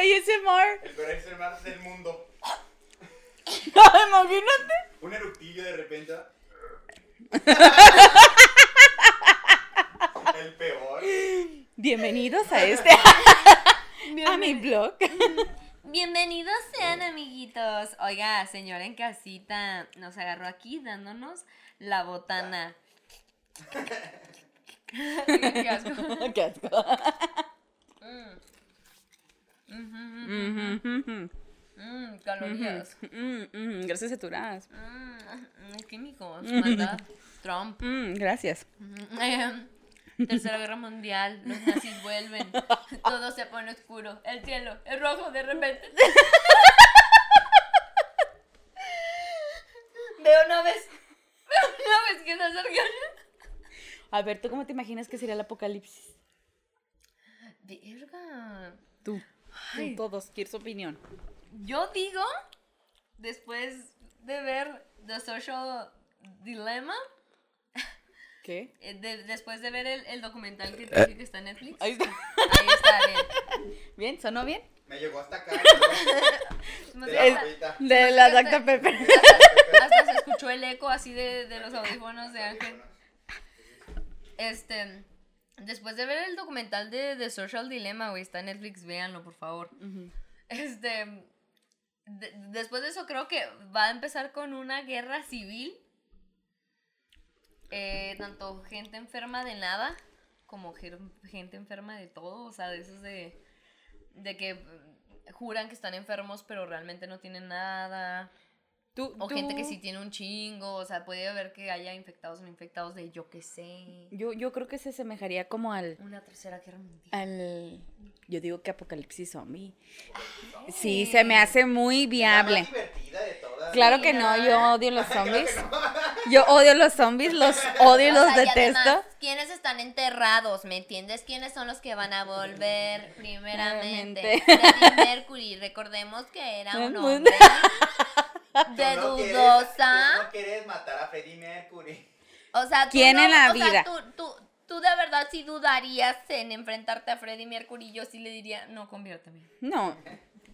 ASMR. El peor ASMR del mundo. Imagínate. Un eructillo de repente. El peor. Bienvenidos a este. a mi blog. Bienvenidos sean amiguitos. Oiga, señora en casita, nos agarró aquí dándonos la botana. Qué asco. Qué asco. Mm. Ujú, ujú, Mm, calorías. a Turas. Mm, químicos, maldad. Trump. Mm, Gracias. Mm, Tercera Guerra Mundial, los nazis vuelven, todo se pone oscuro, el cielo es rojo de repente. Veo naves, veo naves que se acercan. A ver, ¿tú cómo te imaginas que sería el apocalipsis? Verga. Tú. Ay. Tú, todos, quiero su opinión. Yo digo, después de ver The Social Dilemma, ¿Qué? eh, de- después de ver el, el documental que te dije que está en Netflix, Ahí está. ahí está bien. ¿Bien? ¿Sonó bien? Me llegó hasta acá. De la hasta-. De la Dr. Pepper. Hasta se escuchó el eco así de, de los audífonos de Ángel. Este, después de ver el documental de The Social Dilemma, güey, está en Netflix, véanlo, por favor. Este, de- después de eso creo que va a empezar con una guerra civil. Eh, tanto gente enferma de nada como gente enferma de todo, o sea, de esos de, de que juran que están enfermos pero realmente no tienen nada. Tú, O tú- gente que sí tiene un chingo, o sea, puede haber que haya infectados o no infectados de yo que sé. Yo, yo creo que se asemejaría como al, Una tercera guerra mundial. al... Yo digo que apocalipsis zombie. Sí, se me hace muy viable. La más divertida de todas. Claro que no, yo odio los zombies. Yo odio los zombies, los odio y O los sea, y detesto. además, ¿quiénes están enterrados? ¿Me entiendes? ¿Quiénes son los que van a volver primeramente? Mercury, recordemos que era un hombre de no quieres- dudosa. tú no quieres matar a Freddie Mercury. O sea, tú ¿Quién no- en la o sea, vida? tú, tú, tú de verdad sí dudarías en enfrentarte a Freddie Mercury. Yo sí le diría, no, conviérteme. No,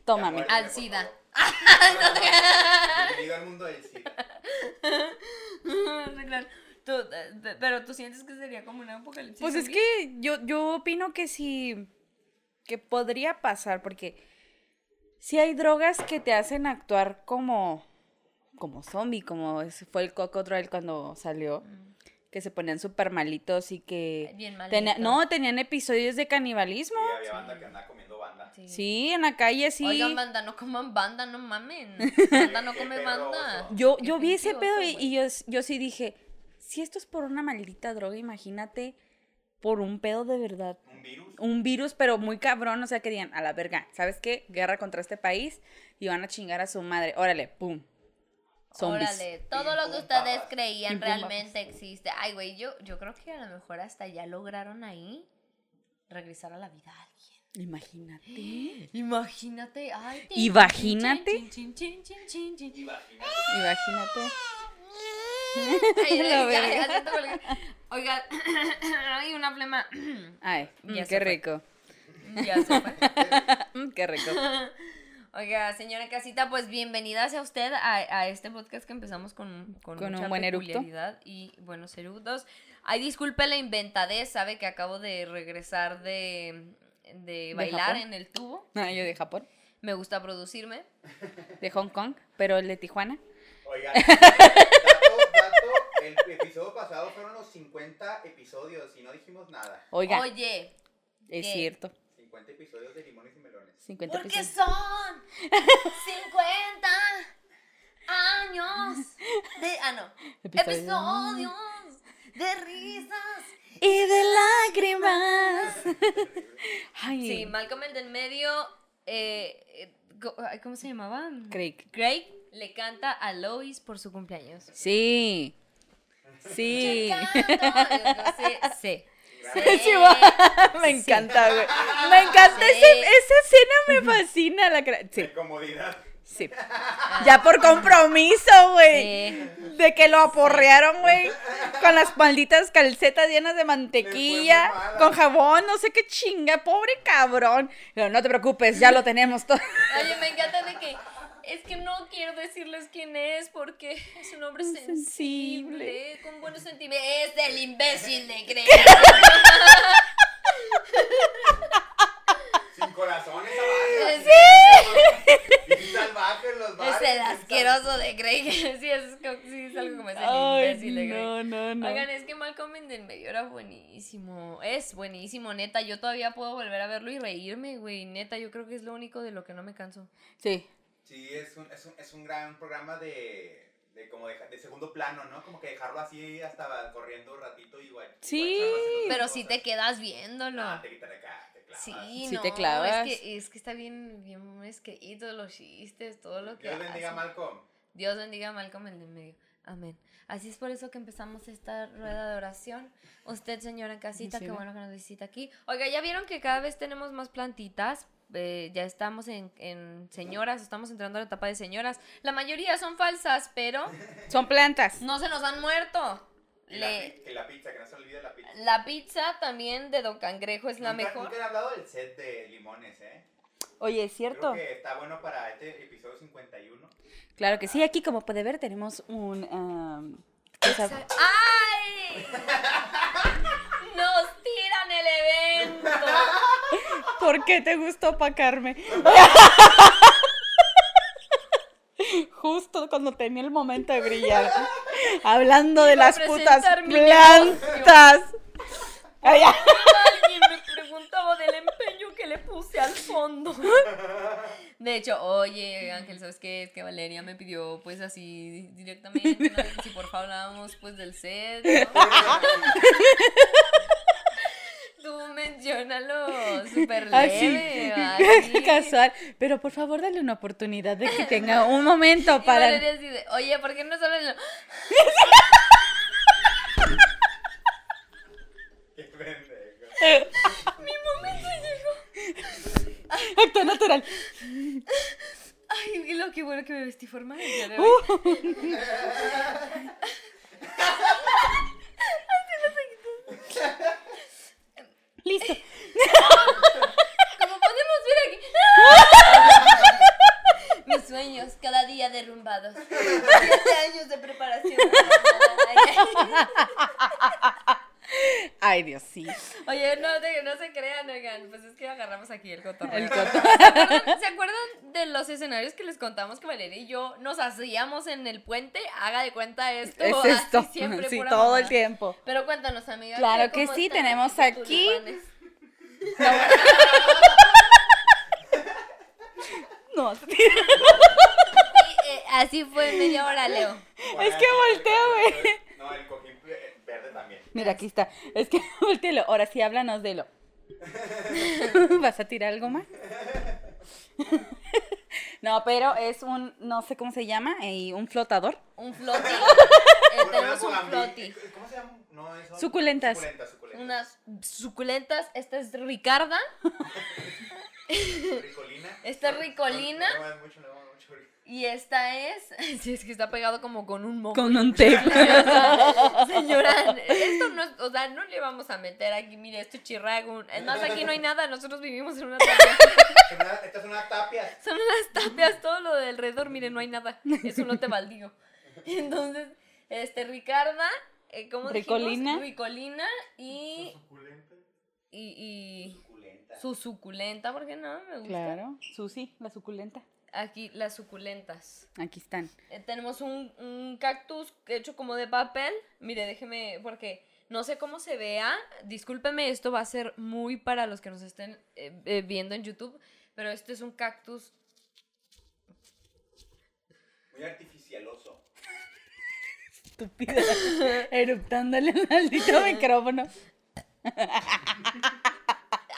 tómame. Ya, Al SIDA. Bienvenido al mundo del SIDA. Sí, claro. Tú, eh, pe- pero tú sientes que sería como un apocalipsis. Pues es que yo, yo opino que sí, que podría pasar, porque si hay drogas que te hacen actuar como, como zombie, como fue el Cocodrile cuando salió, que se ponían súper malitos y que... Bien tenía- malito. no, tenían episodios de canibalismo. Sí, había banda que andaba comiendo banda. Sí. Sí, en la calle sí. Oigan, banda, no coman banda, no mamen. Banda no come banda. Yo, yo vi ese pedo y, y yo, yo sí dije, si esto es por una maldita droga, imagínate por un pedo de verdad. Un virus. Un virus, pero muy cabrón, o sea, que digan, a la verga, ¿sabes qué? Guerra contra este país y van a chingar a su madre. Órale, pum. Zombies. Órale, todo lo que ustedes creían realmente existe. Ay, güey, yo, yo creo que a lo mejor hasta ya lograron ahí regresar a la vida a alguien. Imagínate. Imagínate, ay. Imagínate. Imagínate. Ay, La ya, ya, verga. ya. Oigan, hay una flema. Ay, mm, Ya qué rico. ya se fue. Mm, qué rico. Oiga, señora Casita, pues bienvenida sea usted a, a este podcast que empezamos con, con, Con un buen eructo. peculiaridad y buenos eructos. Ay, disculpe la inventadez, sabe que acabo de regresar de, de bailar Japón? en el tubo. Ah, yo de Japón, Me gusta producirme. de Hong Kong, pero el de Tijuana. Dato, el episodio pasado fueron los 50 episodios y no dijimos nada. Oiga, Oye, es ¿qué? cierto. 50 episodios de limones y melones. 50 porque episodios. son 50 años de... Ah, no. Episodios. Episodios de risas. Y de lágrimas. Ay, Sí, Malcolm el del medio, eh, eh, ¿cómo se llamaba? Craig. Craig le canta a Lois por su cumpleaños. Sí. Sí. Sí, sí. Me encanta, güey. Me encanta Sí. ese- esa escena, me fascina. La sí, De comodidad. Sí. Ya por compromiso, güey. Sí. De que lo aporrearon, güey. Con las malditas calcetas llenas de mantequilla. Con jabón, no sé qué chinga. Pobre cabrón. Pero no te preocupes, ya lo tenemos todo. Oye, me encanta es que no quiero decirles quién es porque es un hombre sensible. sensible, con buenos sentimientos. Es del imbécil de Grey. Sin corazones abajo. Sí. Bien salvajes los bares. Es el asqueroso de Grey. Sí, es, sí, es algo como es el Ay, imbécil de Grey. no, no, no. Oigan, es que Malcolm en el medio era buenísimo. Es buenísimo, neta. Yo todavía puedo volver a verlo y reírme, güey. Neta, yo creo que es lo único de lo que no me canso. Sí. Sí, es un, es un, es un gran programa de, de como de, de segundo plano, ¿no? Como que dejarlo así hasta corriendo un ratito y guay. Sí. Pero si te quedas viéndolo. Ah, te quitan acá, te clavas. Sí, Sí no, te clavas. Es que, es que está bien, bien escrito, los chistes, todo lo que Dios bendiga a. Malcolm. Dios bendiga a Malcolm el de en medio. Amén. Así es por eso que empezamos esta rueda de oración. Usted, señora en casita, Sí, qué ¿no? bueno que nos visita aquí. Oiga, ¿ya vieron que cada vez tenemos más plantitas? Eh, ya estamos en, en señoras, estamos entrando a la etapa de señoras. La mayoría son falsas, pero Son plantas. no se nos han muerto. Y la, Le- que la pizza, que no se olvide la pizza. la pizza también de Don Cangrejo es la nunca, mejor. Nunca he hablado del set de limones, ¿eh? Oye, es cierto. Creo que está bueno para este episodio 51. Claro que sí, aquí como puede ver tenemos un... am, ¿qué sab- ¡Ay! Nos el evento. ¿Por qué te gustó opacarme? Justo cuando tenía el momento de brillar. Hablando de las putas plantas. Alguien me preguntaba del empeño que le puse al fondo. De hecho, oye, Ángel, ¿sabes qué? Es que Valeria me pidió, pues, así directamente, si por favor hablábamos, pues, del set, ¿no? Menciónalo súper Así, leve, así. casual. Pero por favor, dale una oportunidad de que tenga un momento para... Valeria así de, oye, ¿por qué no solo lo... Qué pendejo. Mi momento llegó. Acto natural. Ay, lo que bueno que me vestí formal el día de Uh. Listo. Como podemos ver aquí. Mis sueños cada día derrumbados. Siete años de preparación. Ay, Dios, sí. Oye, no, no se crean, oigan. Pues es que agarramos aquí el cotorreo. El. ¿Se acuerdan, se acuerdan de los escenarios que les contamos que Valeria y yo nos hacíamos en el puente? Haga de cuenta esto. Es así esto. siempre, Sí, pura todo el tiempo. Pero cuéntanos, amiga. Claro ¿qué- que sí, tenemos aquí-? No, Sí, eh, así fue media hora, Leo. Es que voltea, güey. No, el cojín eh, verde también. Mira, aquí está. Es que voltealo. Ahora sí, háblanos de lo. ¿Vas a tirar algo más? No, pero es un, no sé cómo se llama, eh, un flotador. Un floti. Eh, tenemos un floti. ¿Cómo se llama? No, es Suculentas. Suculentas, suculentas. Unas suculentas. Esta es Ricarda. Ricolina. Esta es No, Ricolina. No, no, no, mucho, no, mucho. Y esta es. Sí, es que está pegado como con un moco. Con un tape. Señora, esto no es. O sea, no le vamos a meter aquí. Mire, esto es chirrago. Es más, aquí no hay nada. Nosotros vivimos en una tapia. Es una- Esta es una tapia. Son unas tapias. Todo lo de alrededor, mire, no hay nada. Es un lote baldío. Entonces, este, Ricarda. eh, ¿Cómo Ricolina. dijimos? Ricolina y. Suculenta. Y. y Suculenta. su suculenta, porque no me gusta. Claro, Susi, la suculenta. Aquí, las suculentas. Aquí están. Eh, tenemos un, un cactus hecho como de papel. Mire, déjeme, porque no sé cómo se vea. Discúlpeme, esto va a ser muy para los que nos estén eh, eh, viendo en YouTube. Pero este es un cactus. Muy artificialoso. Estúpida. Eruptándole el maldito micrófono.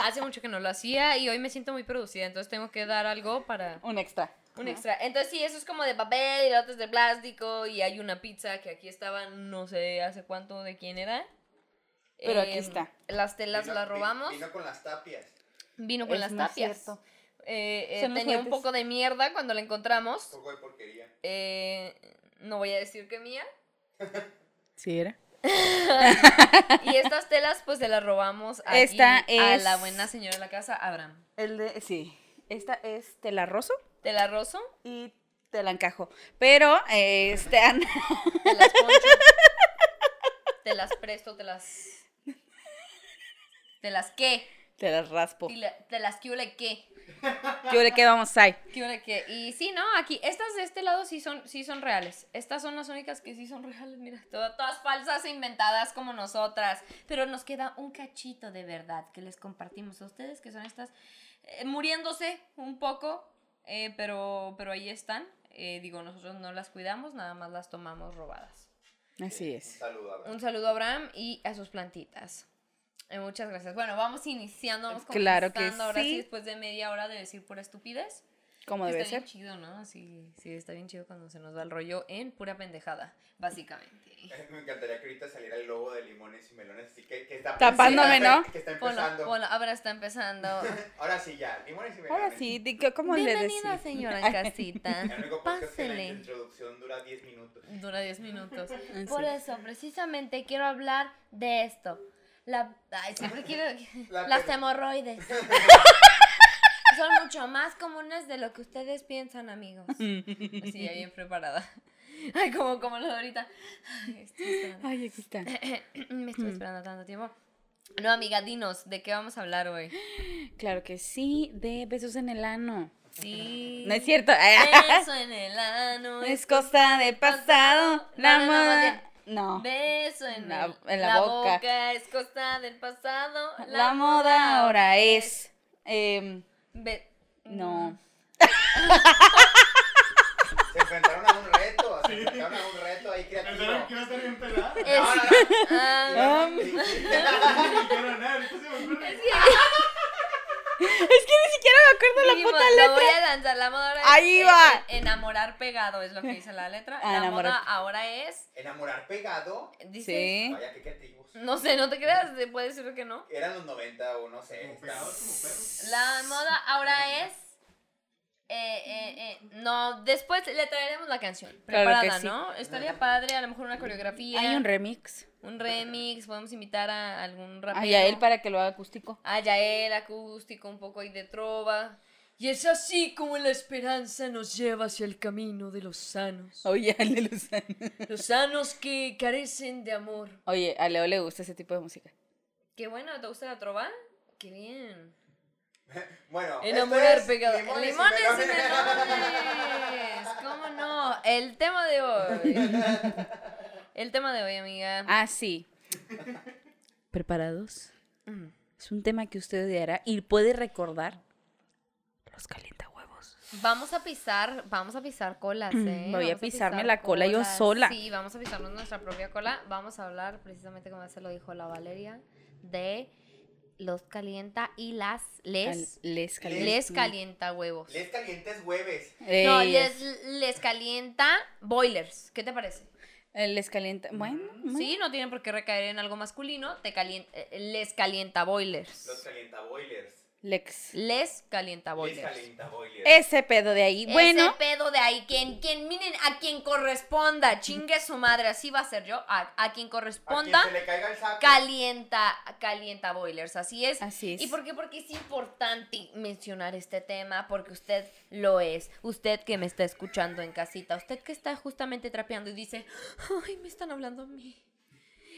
Hace mucho que no lo hacía y hoy me siento muy producida. Entonces tengo que dar algo para. Un extra. Un extra. Entonces sí, eso es como de papel y la otra es de plástico. Y hay una pizza que aquí estaba, no sé hace cuánto de quién era. Pero aquí Em, está. Las telas Vino- las robamos. Vino con las tapias. Vino con Es las tapias. cierto. eh, eh, tenía un poco de mierda cuando la encontramos. Un poco de porquería. Eh, no voy a decir que mía. Sí, era. Y estas telas, pues se las robamos aquí Esta a es- la buena señora de la casa, Abraham. El de, sí. Esta es tela roso Tela roso, y te la encajo. Pero, eh, este, an- te las poncho. te las presto, te las. ¿Te las qué? te las raspo. Te la- te las que ole qué. Yo le quedo vamos ahí. ¿Qué ole qué? Y sí, ¿no? Aquí, estas de este lado sí son, sí son reales. Estas son las únicas que sí son reales, mira. Todas, todas falsas e inventadas como nosotras. Pero nos queda un cachito de verdad que les compartimos a ustedes, que son estas eh, muriéndose un poco, eh, pero, pero ahí están. Eh, digo, nosotros no las cuidamos, nada más las tomamos robadas. Así Un es. saludo, Abraham. Un saludo a Abraham y a sus plantitas. Eh, muchas gracias. Bueno, vamos iniciando, vamos Claro que comenzando ahora sí, sí. después de media hora de decir pura estupidez. Como debe está bien ser. chido, ¿no? Sí, sí, está bien chido cuando se nos va el rollo en pura pendejada, básicamente. Me encantaría que ahorita saliera el logo de limones y melones, así que, que está Tapándome, está- ¿no? Que está Bueno, empezando. bueno, ahora está empezando. Ahora sí ya, limones y melones. Ahora sí, di- ¿cómo le Bienvenida, decís? señora en casita. El único podcast que la Pásele. introducción dura 10 minutos. Dura 10 minutos. Sí. Por eso, precisamente quiero hablar de esto. La, ay, siempre quiero. La las hemorroides. Son mucho más comunes de lo que ustedes piensan, amigos. Así, ya bien preparada. Ay, como, como lo de ahorita. Ay, estoy esperando. Ay, aquí está. Me estoy esperando tanto tiempo. No, amiga, dinos, ¿de qué vamos a hablar hoy? Claro que sí, de besos en el ano. Sí. No es cierto. Beso en el ano. Es cosa de pasado. La No, no, no, moda. No. Beso en, La- el- en la boca. es cosa del pasado. La moda ahora es. em, Be- no. Se enfrentaron a un reto, se enfrentaron a un reto ahí creativo. Pensaron que iba a estar bien pelada. Es- No, no, no. Ah, sí. Dijeron, "Ah, ahorita se me ocurre". Es que ni siquiera me acuerdo la puta lo letra. voy a lanzar. La moda ahora Ahí es va. eh, enamorar pegado, es lo que dice la letra. Ah, la enamorar. moda ahora es. Enamorar pegado. Dice, Sí. Vaya, qué creativos. No sé, no te creas, te puede decir que no. Eran los 90 o no sé. Como estaban- pegados como perros. La moda ahora es. Eh, eh, eh, no, después le traeremos la canción Claro preparada, sí. ¿no? Estaría padre, a lo mejor una coreografía. Hay un remix. un remix, podemos invitar a algún rapero. A él para que lo haga acústico. A Yael, acústico, un poco ahí de trova. Y es así como la esperanza nos lleva hacia el camino de los sanos. Oye, a Leo Luzano. Los sanos que carecen de amor. Oye, a Leo le gusta ese tipo de música. Qué bueno, ¿te gusta la trova? Qué bien. Bueno, Enamorar esto es pegado. Limones, Limones, y y melones. melones. ¿Cómo no? El tema de hoy. El tema de hoy, amiga. Ah, sí. ¿Preparados? Mm. Es un tema que usted odiará y puede recordar los calientahuevos. Vamos a pisar, vamos a pisar colas, ¿eh? Voy a pisarme pisar la cola yo sola. Sí, vamos a pisarnos nuestra propia cola. Vamos a hablar, precisamente como se lo dijo la Valeria, de los calienta y las les, Cal- les calienta. les calienta huevos. Les calientes hueves. No, Ey, les, les calienta boilers. ¿Qué te parece? eh, Les calienta. Bueno, bueno. Sí, no tienen por qué recaer en algo masculino. Te eh, les calienta boilers. Los calienta boilers. Lex. Les calienta Les boilers. calienta boilers. Ese pedo de ahí. Bueno, Ese pedo de ahí, quien, quien, miren, a quien corresponda, chingue su madre, así va a ser yo, a, a quien A corresponda, quien se le caiga el saco. calienta, calienta boilers, así es. Así es. ¿Y por qué? Porque es importante mencionar este tema, porque usted lo es, usted que me está escuchando en casita, usted que está justamente trapeando y dice, ay, me están hablando a mí.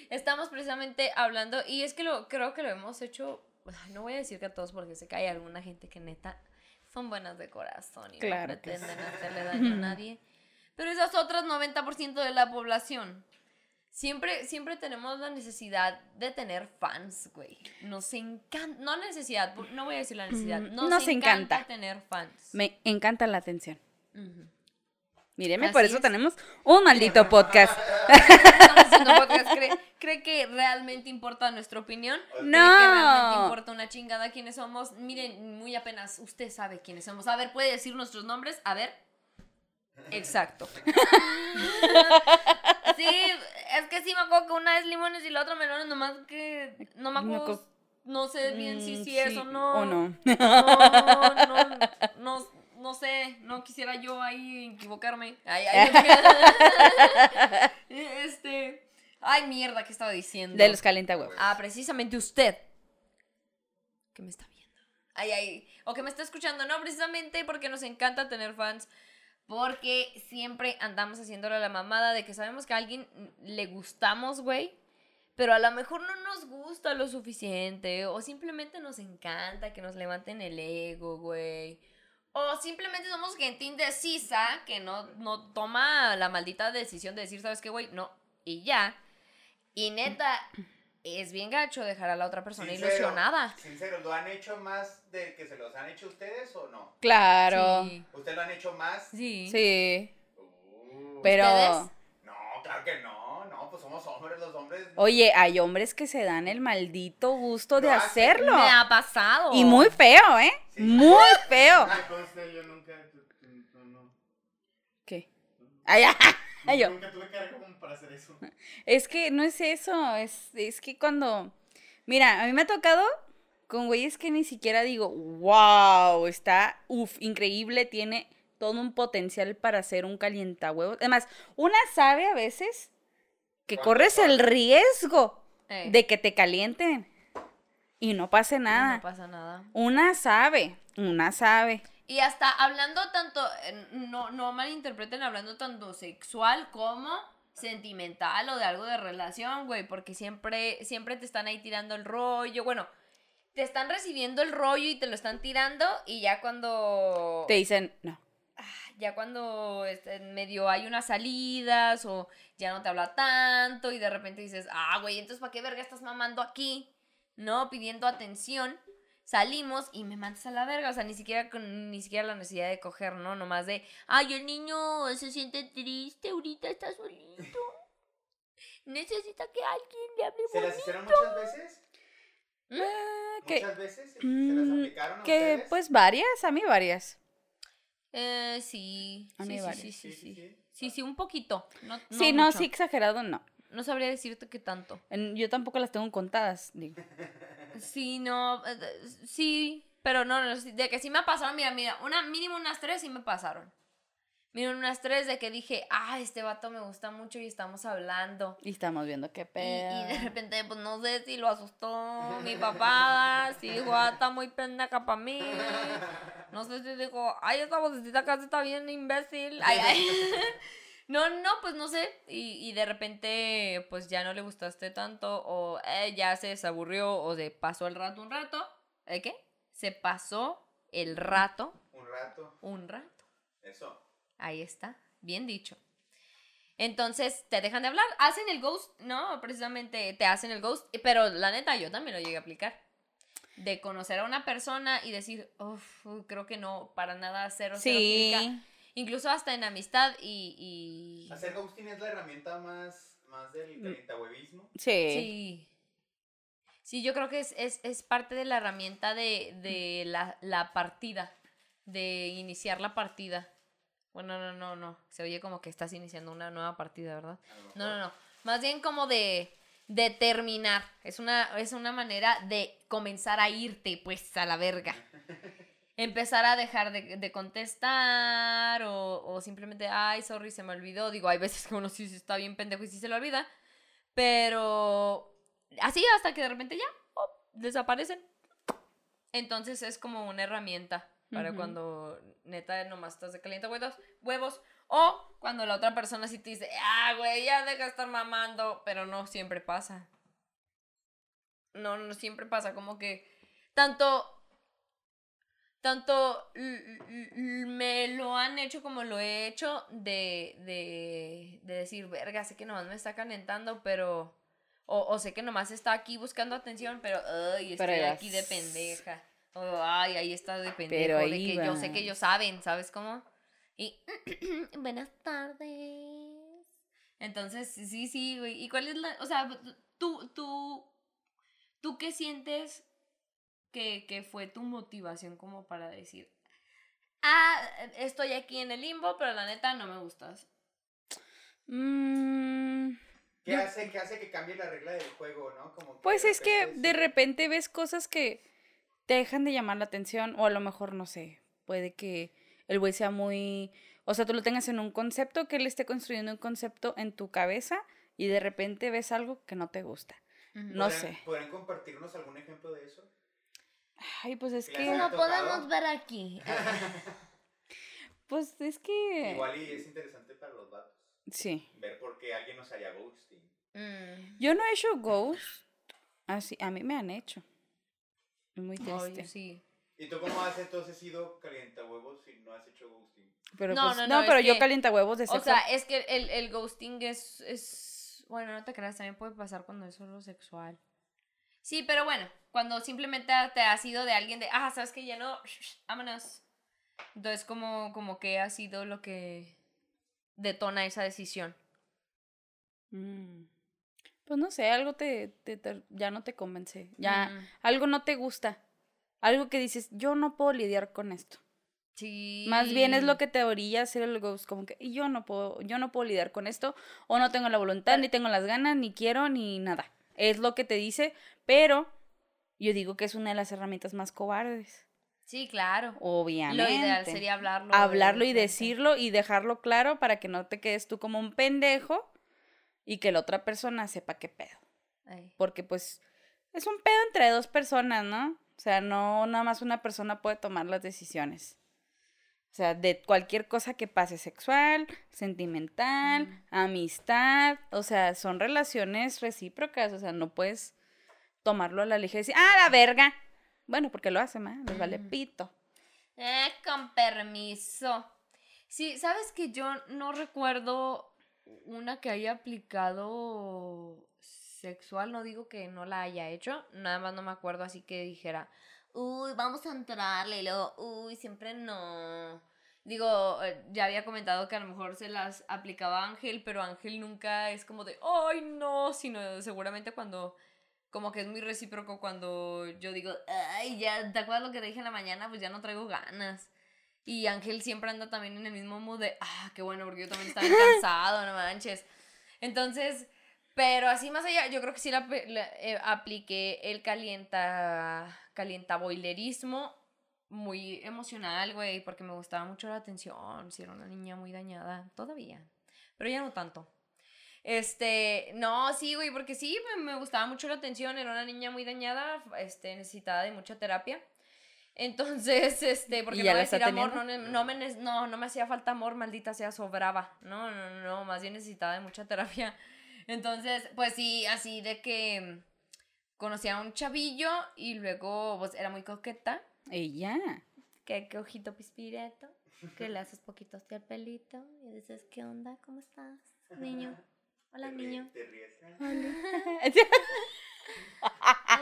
Estamos precisamente hablando, y es que lo, creo que lo hemos hecho, ay, no voy a decir que a todos, porque sé que hay alguna gente que neta son buenas de corazón y Claro no pretenden hacerle daño a nadie. Pero esas otras 90% de la población, siempre, siempre tenemos la necesidad de tener fans, güey. Nos encanta, no necesidad, no voy a decir la necesidad, Mm, nos, nos encanta. encanta. tener fans. me encanta la atención. Ujú. Míreme, Así por eso es. tenemos un maldito podcast. Estamos haciendo podcast. ¿Cree, cree que realmente importa nuestra opinión? ¿Cree que realmente No. importa una chingada quiénes somos? Miren, muy apenas usted sabe quiénes somos. A ver, ¿puede decir nuestros nombres? A ver. Exacto. sí, es que sí me acuerdo que una es limones y la otra melones, nomás que no me No acuerdo. No sé bien si Mm, sí es o no. O no. No, no. Quisiera yo ahí equivocarme. Ay, ay, este. Ay, mierda, ¿qué estaba diciendo? De los calientahuevos. Ah, precisamente usted. Que me está viendo. Ay, ay. O que me está escuchando. No, precisamente porque nos encanta tener fans. Porque siempre andamos haciéndole la mamada de que sabemos que a alguien le gustamos, güey. Pero a lo mejor no nos gusta lo suficiente. O simplemente nos encanta que nos levanten el ego, güey. O simplemente somos gente indecisa que no, no toma la maldita decisión de decir, ¿sabes qué, güey? No. Y ya. Y neta, es bien gacho dejar a la otra persona Sincero, ilusionada. Sincero, ¿lo han hecho más de que se los han hecho ustedes o no? Claro. Sí. ¿Ustedes lo han hecho más? Sí. Sí. Uh, Pero. ¿Ustedes? No, claro que no. No, pues somos hombres, los hombres. Oye, hay hombres que se dan el maldito gusto de hacerlo. Me ha pasado. Y muy feo, ¿eh? Muy feo. Yo nunca. No. ¿Qué? Ay, ay, ay, yo. Nunca tuve para hacer eso. Es que no es eso, es, es que cuando... Mira, a mí me ha tocado con güeyes que ni siquiera digo, wow, está, uff, increíble, tiene todo un potencial para hacer un calientahuevos. Además, una sabe a veces que ¿Cuánto corres el riesgo Eh, de que te calienten y no pase no nada. pasa nada. Una sabe, una sabe. Y hasta hablando tanto, eh, no, no malinterpreten, hablando tanto sexual como sentimental o de algo de relación, güey, porque siempre, siempre te están ahí tirando el rollo, bueno, te están recibiendo el rollo y te lo están tirando y ya cuando... Te dicen, no. ya cuando este, medio hay unas salidas o ya no te habla tanto y de repente dices, ah, güey, entonces ¿para qué verga estás mamando aquí? ¿No? Pidiendo atención. Salimos y me mandas a la verga, o sea, ni siquiera con ni siquiera la necesidad de coger, ¿no? Nomás de, ay, el niño se siente triste, ahorita está solito. Necesita que alguien le hable ¿Se las hicieron muchas veces? Ah, que, ¿Muchas veces? ¿Se mm, las aplicaron a que ustedes? pues varias, a mí varias. Eh, sí. A sí, mí sí, varias. sí, sí, Sí, sí, sí. sí. Sí, sí, un poquito. No, no sí, no, mucho. sí exagerado, no. No sabría decirte qué tanto. Yo tampoco las tengo contadas, digo. Sí, no, eh, sí, pero no, no, de que sí me pasaron, mira, mira, una, mínimo unas tres sí me pasaron. Mira, unas tres de que dije, ah, este vato me gusta mucho y estamos hablando. Y estamos viendo qué Y, pedo. y de repente, pues no sé si lo asustó mi papá, si dijo, ah, está muy pendeja para mí. No sé si dijo, ay, esta vocecita casi está bien imbécil. Ay, ay. No, no, pues no sé. Y, y de repente, pues ya no le gustaste tanto, o eh, ya se desaburrió, o se pasó el rato un rato. ¿Eh, qué? Se pasó el rato Un rato. un rato. Eso. Ahí está, bien dicho. Entonces te dejan de hablar, hacen el ghost, ¿no? Precisamente te hacen el ghost, pero la neta yo también lo llegué a aplicar. De conocer a una persona y decir, uff, creo que no, para nada, cero, cero Sí. química". Incluso hasta en amistad y... y... Hacer ghosting es la herramienta más, más del calientahuevismo. Sí. Sí. Sí, yo creo que es, es, es parte de la herramienta de, de la, la partida, de iniciar la partida. Bueno, no, no, no, se oye como que estás iniciando una nueva partida, ¿verdad? No, no, no, más bien como de, de terminar. Es una, es una manera de comenzar a irte, pues, a la verga. Empezar a dejar de, de contestar o, o simplemente, ay, sorry, se me olvidó. Digo, hay veces que uno sí, sí está bien pendejo y sí se lo olvida. Pero así hasta que de repente ya oh, desaparecen. Entonces es como una herramienta para cuando neta nomás estás de caliente huevos, huevos. O cuando la otra persona sí te dice, ah, güey, ya deja de estar mamando. Pero no siempre pasa. No, no siempre pasa. Como que tanto. Tanto me lo han hecho como lo he hecho de, de, de decir, verga, sé que nomás me está calentando, pero... O, o sé que nomás está aquí buscando atención, pero ay, estoy Pero aquí de pendeja. O ay, ahí está de pendejo. Pero de ahí que yo sé que ellos saben, ¿sabes cómo? Y buenas tardes. Entonces, sí, sí, güey. ¿Y cuál es la, o sea, tú, tú, tú qué sientes que, que fue tu motivación como para decir, ah, estoy aquí en el limbo, pero la neta no me gustas? Mm, ¿Qué hace, ¿Qué hace que cambie la regla del juego, no? Como que pues es que de repente ves cosas que te dejan de llamar la atención o a lo mejor, no sé, puede que el güey sea muy, o sea, tú lo tengas en un concepto, que él esté construyendo un concepto en tu cabeza y de repente ves algo que no te gusta. No ¿Podrían- sé. ¿Podrían compartirnos algún ejemplo de eso? Ay, pues es que, tocado. podemos ver aquí. pues es que, Igual y es interesante para los vatos. sí. Ver por qué alguien nos haría ghosting. Mm. Yo no he hecho ghost, así, a mí me han hecho. Es muy triste. sí. ¿Y tú cómo has entonces sido calienta huevos si no has hecho ghosting? Pero No, pues, no, no, no, pero yo que- calienta huevos de O sexo. sea, es que el, el ghosting es, es. Bueno, no te creas, también puede pasar cuando es solo sexual. Sí, pero bueno, cuando simplemente te has ido de alguien de, ah, sabes que ya no, vámonos. Entonces, como, como que ha sido lo que detona esa decisión. Mm. Pues no sé, algo te, te- te- ya no te convence. Ya, Mm. algo no te gusta. Algo que dices, yo no puedo lidiar con esto. Sí. Más bien es lo que te orilla hacer el ghost, como que "Y yo no puedo, yo no puedo lidiar con esto, o no tengo la voluntad, ni tengo las ganas, ni quiero, ni nada. Es lo que te dice, pero yo digo que es una de las herramientas más cobardes. Sí, claro. Obviamente. Lo ideal sería hablarlo. hablarlo y decirlo y dejarlo claro para que no te quedes tú como un pendejo y que la otra persona sepa qué pedo. Ay. Porque pues es un pedo entre dos personas, ¿no? O sea, no nada más una persona puede tomar las decisiones. O sea, de cualquier cosa que pase, sexual, sentimental, amistad, o sea, son relaciones recíprocas, o sea, no puedes tomarlo a la ligera y decir, ah, la verga. Bueno, porque lo hacen, ¿eh? Les vale pito. Eh, con permiso. Sí, sabes que yo no recuerdo una que haya aplicado sexual, no digo que no la haya hecho, nada más no me acuerdo así que dijera, uy, vamos a entrarle, y luego, uy, siempre no. Digo, eh, ya había comentado que a lo mejor se las aplicaba Ángel, pero Ángel nunca es como de, ay, no, sino seguramente cuando como que es muy recíproco cuando yo digo, ay, ya, ¿te acuerdas lo que te dije en la mañana? Pues ya no traigo ganas. Y Ángel siempre anda también en el mismo mood de, ah, qué bueno, porque yo también estaba cansado, no manches. Entonces, pero así más allá, yo creo que sí la, la- eh, apliqué el calienta, calienta boilerismo muy emocional, güey, porque me gustaba mucho la atención, si era una niña muy dañada, todavía, pero ya no tanto. Este, no, sí, güey, porque sí, me, me gustaba mucho la atención, era una niña muy dañada, este, necesitada de mucha terapia. Entonces, este, porque ¿Y no decir amor, no, me, no, no me hacía falta amor, maldita sea, sobraba. No, no, no, más bien necesitaba de mucha terapia. Entonces, pues sí, así de que conocí a un chavillo y luego, pues, era muy coqueta. Ella. Que, que ojito pispireto, que le haces poquito hacia el pelito y dices, ¿qué onda? ¿Cómo estás, niño? Hola, ¿Te ríes- niño. ¿Te ríes? Ay,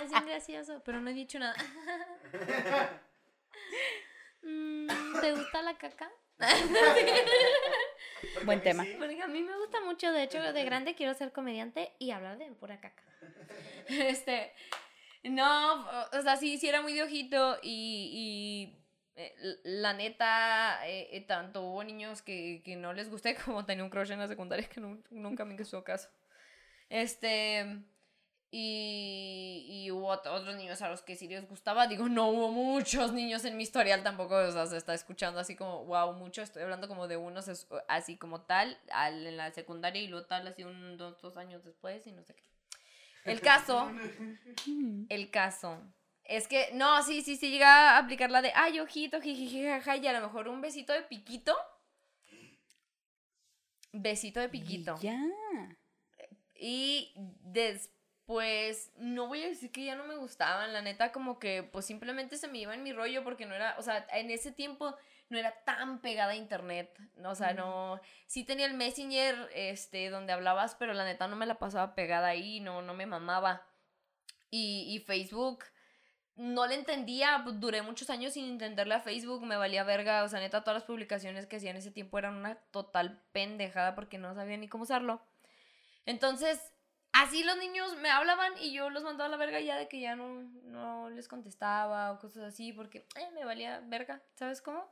es bien gracioso, pero no he dicho nada. Mm, ¿Te gusta la caca? Porque Buen tema. sí. Porque a mí me gusta mucho, de hecho, de grande quiero ser comediante y hablar de pura caca. Este, no, o sea, sí, sí era muy de ojito y, y, eh, la neta, eh, eh, tanto hubo niños que, que no les gusté como tenía un crush en la secundaria que nu- nunca me hizo caso. Este, y, y hubo ot- otros niños a los que sí les gustaba. Digo, no hubo muchos niños en mi historial tampoco. O sea, se está escuchando así como, wow, mucho. Estoy hablando como de unos así como tal, al, en la secundaria y luego tal, así un, dos, dos años después y no sé qué. El caso, el caso. Es que, no, sí, sí, sí, llega a aplicar la de, ay, ojito, jiji, jaja, y a lo mejor un besito de piquito. Besito de piquito. Ya. Y después, no voy a decir que ya no me gustaban, la neta, como que pues simplemente se me iba en mi rollo porque no era, o sea, en ese tiempo no era tan pegada a internet, ¿no? o sea, no, sí tenía el Messenger, este, donde hablabas, pero la neta no me la pasaba pegada ahí, no, no me mamaba. Y, y Facebook, no le entendía, pues, duré muchos años sin entenderle a Facebook, me valía verga, o sea, neta, todas las publicaciones que hacía en ese tiempo eran una total pendejada porque no sabía ni cómo usarlo. Entonces, así los niños me hablaban y yo los mandaba a la verga ya de que ya no, no les contestaba o cosas así porque eh, me valía verga, ¿sabes cómo?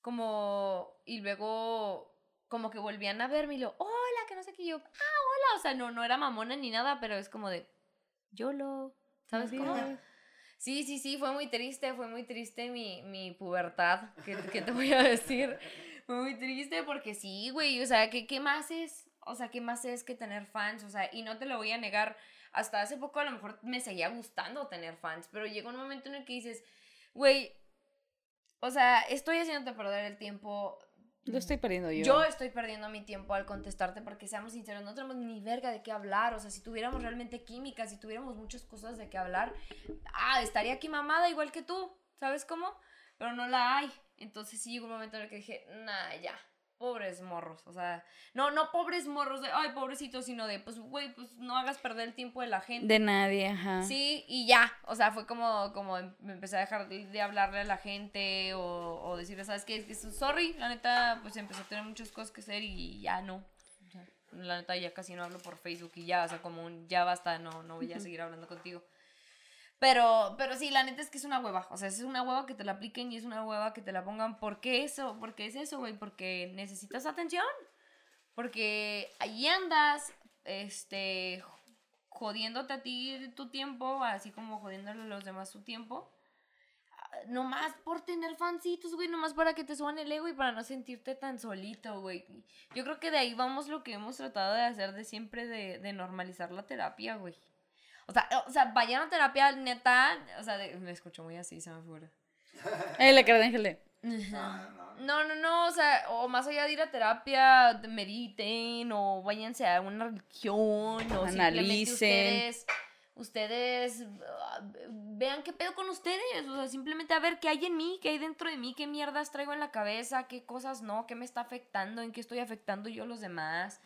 Como, y luego, como que volvían a verme y lo, hola, que no sé qué, y yo, ah, hola, o sea, no, no era mamona ni nada, pero es como de, YOLO, ¿sabes cómo? Sí, sí, sí, fue muy triste, fue muy triste mi, mi pubertad, ¿qué, qué te voy a decir? Fue muy triste porque sí, güey, o sea, ¿qué, ¿qué más es? O sea, ¿qué más es que tener fans? O sea, y no te lo voy a negar, hasta hace poco a lo mejor me seguía gustando tener fans, pero llega un momento en el que dices, güey, o sea, estoy haciéndote perder el tiempo. Lo estoy perdiendo yo. Yo estoy perdiendo mi tiempo al contestarte porque seamos sinceros, no tenemos ni verga de qué hablar. O sea, si tuviéramos realmente química, si tuviéramos muchas cosas de qué hablar, ah, estaría aquí mamada igual que tú, ¿sabes cómo? Pero no la hay. Entonces sí llegó un momento en el que dije, nah, ya, pobres morros. O sea, no, no pobres morros de, ay, pobrecitos, sino de, pues, güey, pues no hagas perder el tiempo de la gente. De nadie, ajá. Sí, y ya, o sea, fue como, como em- me empecé a dejar de, de hablarle a la gente o, o decirle, ¿sabes qué? Es que sorry, la neta, pues empecé a tener muchas cosas que hacer y ya no. La neta, ya casi no hablo por Facebook y ya, o sea, como un ya basta, no, no voy a seguir hablando contigo. Pero, pero sí, la neta es que es una hueva. O sea, es una hueva que te la apliquen y es una hueva que te la pongan. ¿Por qué eso? ¿Por qué es eso, güey? Porque necesitas atención. Porque ahí andas, este, jodiéndote a ti tu tiempo, así como jodiéndole a los demás su tiempo. Nomás por tener fancitos, güey, nomás para que te suban el ego y para no sentirte tan solito, güey. Yo creo que de ahí vamos lo que hemos tratado de hacer de siempre, de, de normalizar la terapia, güey. O sea, o sea, vayan a terapia, neta, o sea, de- me escucho muy así, se me figura. Eh, la cara de ángel de. No, no. No, o sea, o más allá de ir a terapia, mediten, o váyanse a una religión, o Analicen. ustedes, ustedes ah, vean qué pedo con ustedes, o sea, simplemente a ver qué hay en mí, qué hay dentro de mí, qué mierdas traigo en la cabeza, qué cosas no, qué me está afectando, en qué estoy afectando yo a los demás.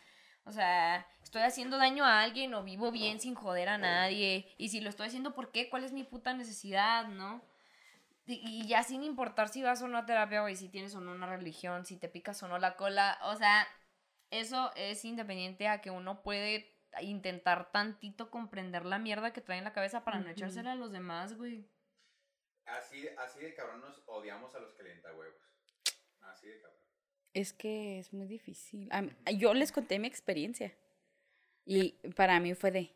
O sea, estoy haciendo daño a alguien o vivo bien sin joder a nadie. Y si lo estoy haciendo, ¿por qué? ¿Cuál es mi puta necesidad, no? Y, ya sin importar si vas o no a terapia, güey, si tienes o no una religión, si te picas o no la cola. O sea, eso es independiente a que uno puede intentar tantito comprender la mierda que trae en la cabeza para no echársela a los demás, güey. Así, así de cabrón nos odiamos a los huevos. Así de cabrón. Es que es muy difícil. Yo les conté mi experiencia. Y para mí fue de.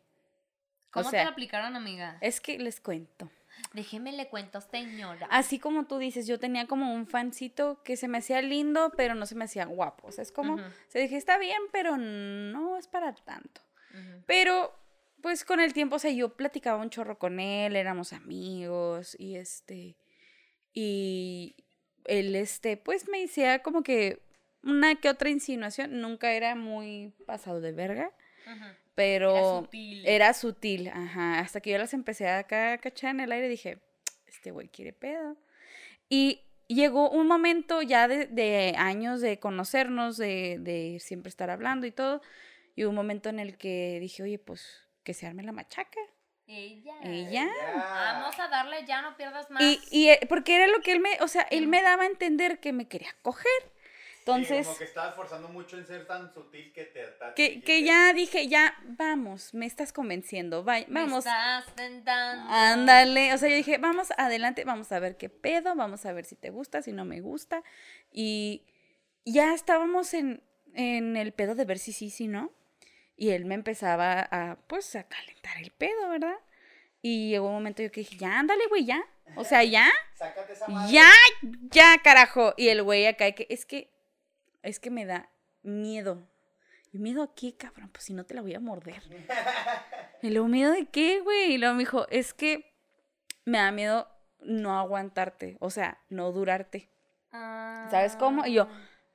¿Cómo sea, te la aplicaron, amiga? Es que les cuento. Déjeme le cuento, señora. Así como tú dices, yo tenía como un fancito que se me hacía lindo, pero no se me hacía guapo. O sea, es como, se dije, está bien, pero no es para tanto. Pero, pues con el tiempo, o sea, yo platicaba un chorro con él, éramos amigos, y este, y él, este, pues me decía como que una que otra insinuación, nunca era muy pasado de verga, Pero Era sutil. era sutil, ajá, hasta que yo las empecé a cachar en el aire, dije, este güey quiere pedo. Y llegó un momento ya de, de años de conocernos, de, de siempre estar hablando y todo, y un momento en el que dije, oye, pues que se arme la machaca. Ella. Ella. Vamos a darle, ya no pierdas más. Y, y eh, porque era lo que él me, o sea, él me daba a entender que me quería coger. Entonces, como que estabas forzando mucho en ser tan sutil que te... te que, ya dije, ya, vamos, me estás convenciendo, vaya, Me vamos. estás tentando. Ándale, o sea, yo dije, vamos adelante, vamos a ver qué pedo, vamos a ver si te gusta, si no me gusta. Y ya estábamos en, en el pedo de ver si sí, si no. Y él me empezaba a, pues, a calentar el pedo, ¿verdad? Y llegó un momento yo que dije, ya, ándale, güey, ya. O sea, ya, Sácate esa madre. ya, ya, carajo. Y el güey acá, que es que, es que me da miedo. ¿Y miedo a qué, cabrón? Pues si no te la voy a morder. Y luego, ¿miedo de qué, güey? Y luego me dijo, es que me da miedo no aguantarte, o sea, no durarte. ¿Sabes cómo? Y yo,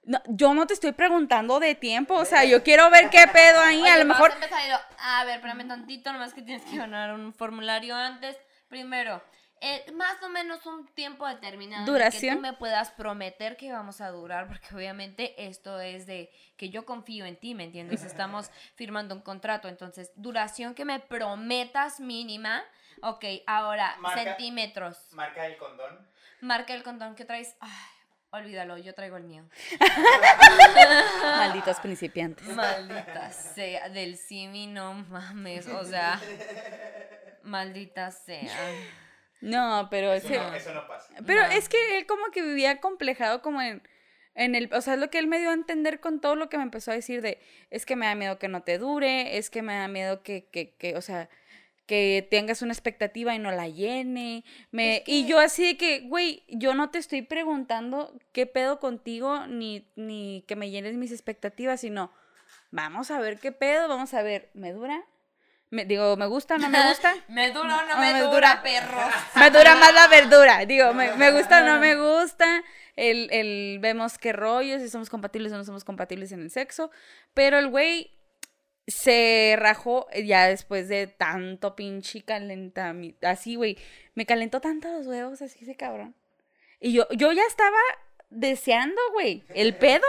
no, yo no te estoy preguntando de tiempo, o sea, yo quiero ver qué pedo ahí, Oye, a lo mejor... lo- a ver, espérame tantito, nomás que tienes que ganar un formulario antes. Primero, eh, más o menos un tiempo determinado. en el Que Duración. tú me puedas prometer que vamos a durar, porque obviamente esto es de que yo confío en ti, ¿me entiendes? Estamos firmando un contrato, entonces, duración que me prometas mínima. Ok, ahora, Marca. centímetros. Marca el condón. Marca el condón que traes. Ay, olvídalo, yo traigo el mío. Malditos principiantes. Maldita sea, del simi no mames, o sea, maldita sea. No, pero Eso, ese... no, eso no pasa. Pero No. es que él como que vivía complejado como en, en el, o sea, es lo que él me dio a entender con todo lo que me empezó a decir de, es que me da miedo que no te dure, es que me da miedo que, que, que o sea, que tengas una expectativa y no la llene. Me, Es Y yo así de que, güey, yo no te estoy preguntando qué pedo contigo ni, ni que me llenes mis expectativas, sino vamos a ver qué pedo, vamos a ver, ¿me dura? Me, digo, ¿me gusta o no me gusta? Me dura o no No me, me dura, dura. perro. Me dura más la verdura. Digo, me, me gusta o no me gusta. El, el vemos qué rollo, si somos compatibles o no somos compatibles en el sexo. Pero el güey se rajó ya después de tanto pinche calentamiento. Así, güey. Me calentó tanto los huevos, así ese cabrón. Y yo, yo ya estaba deseando, güey, el pedo.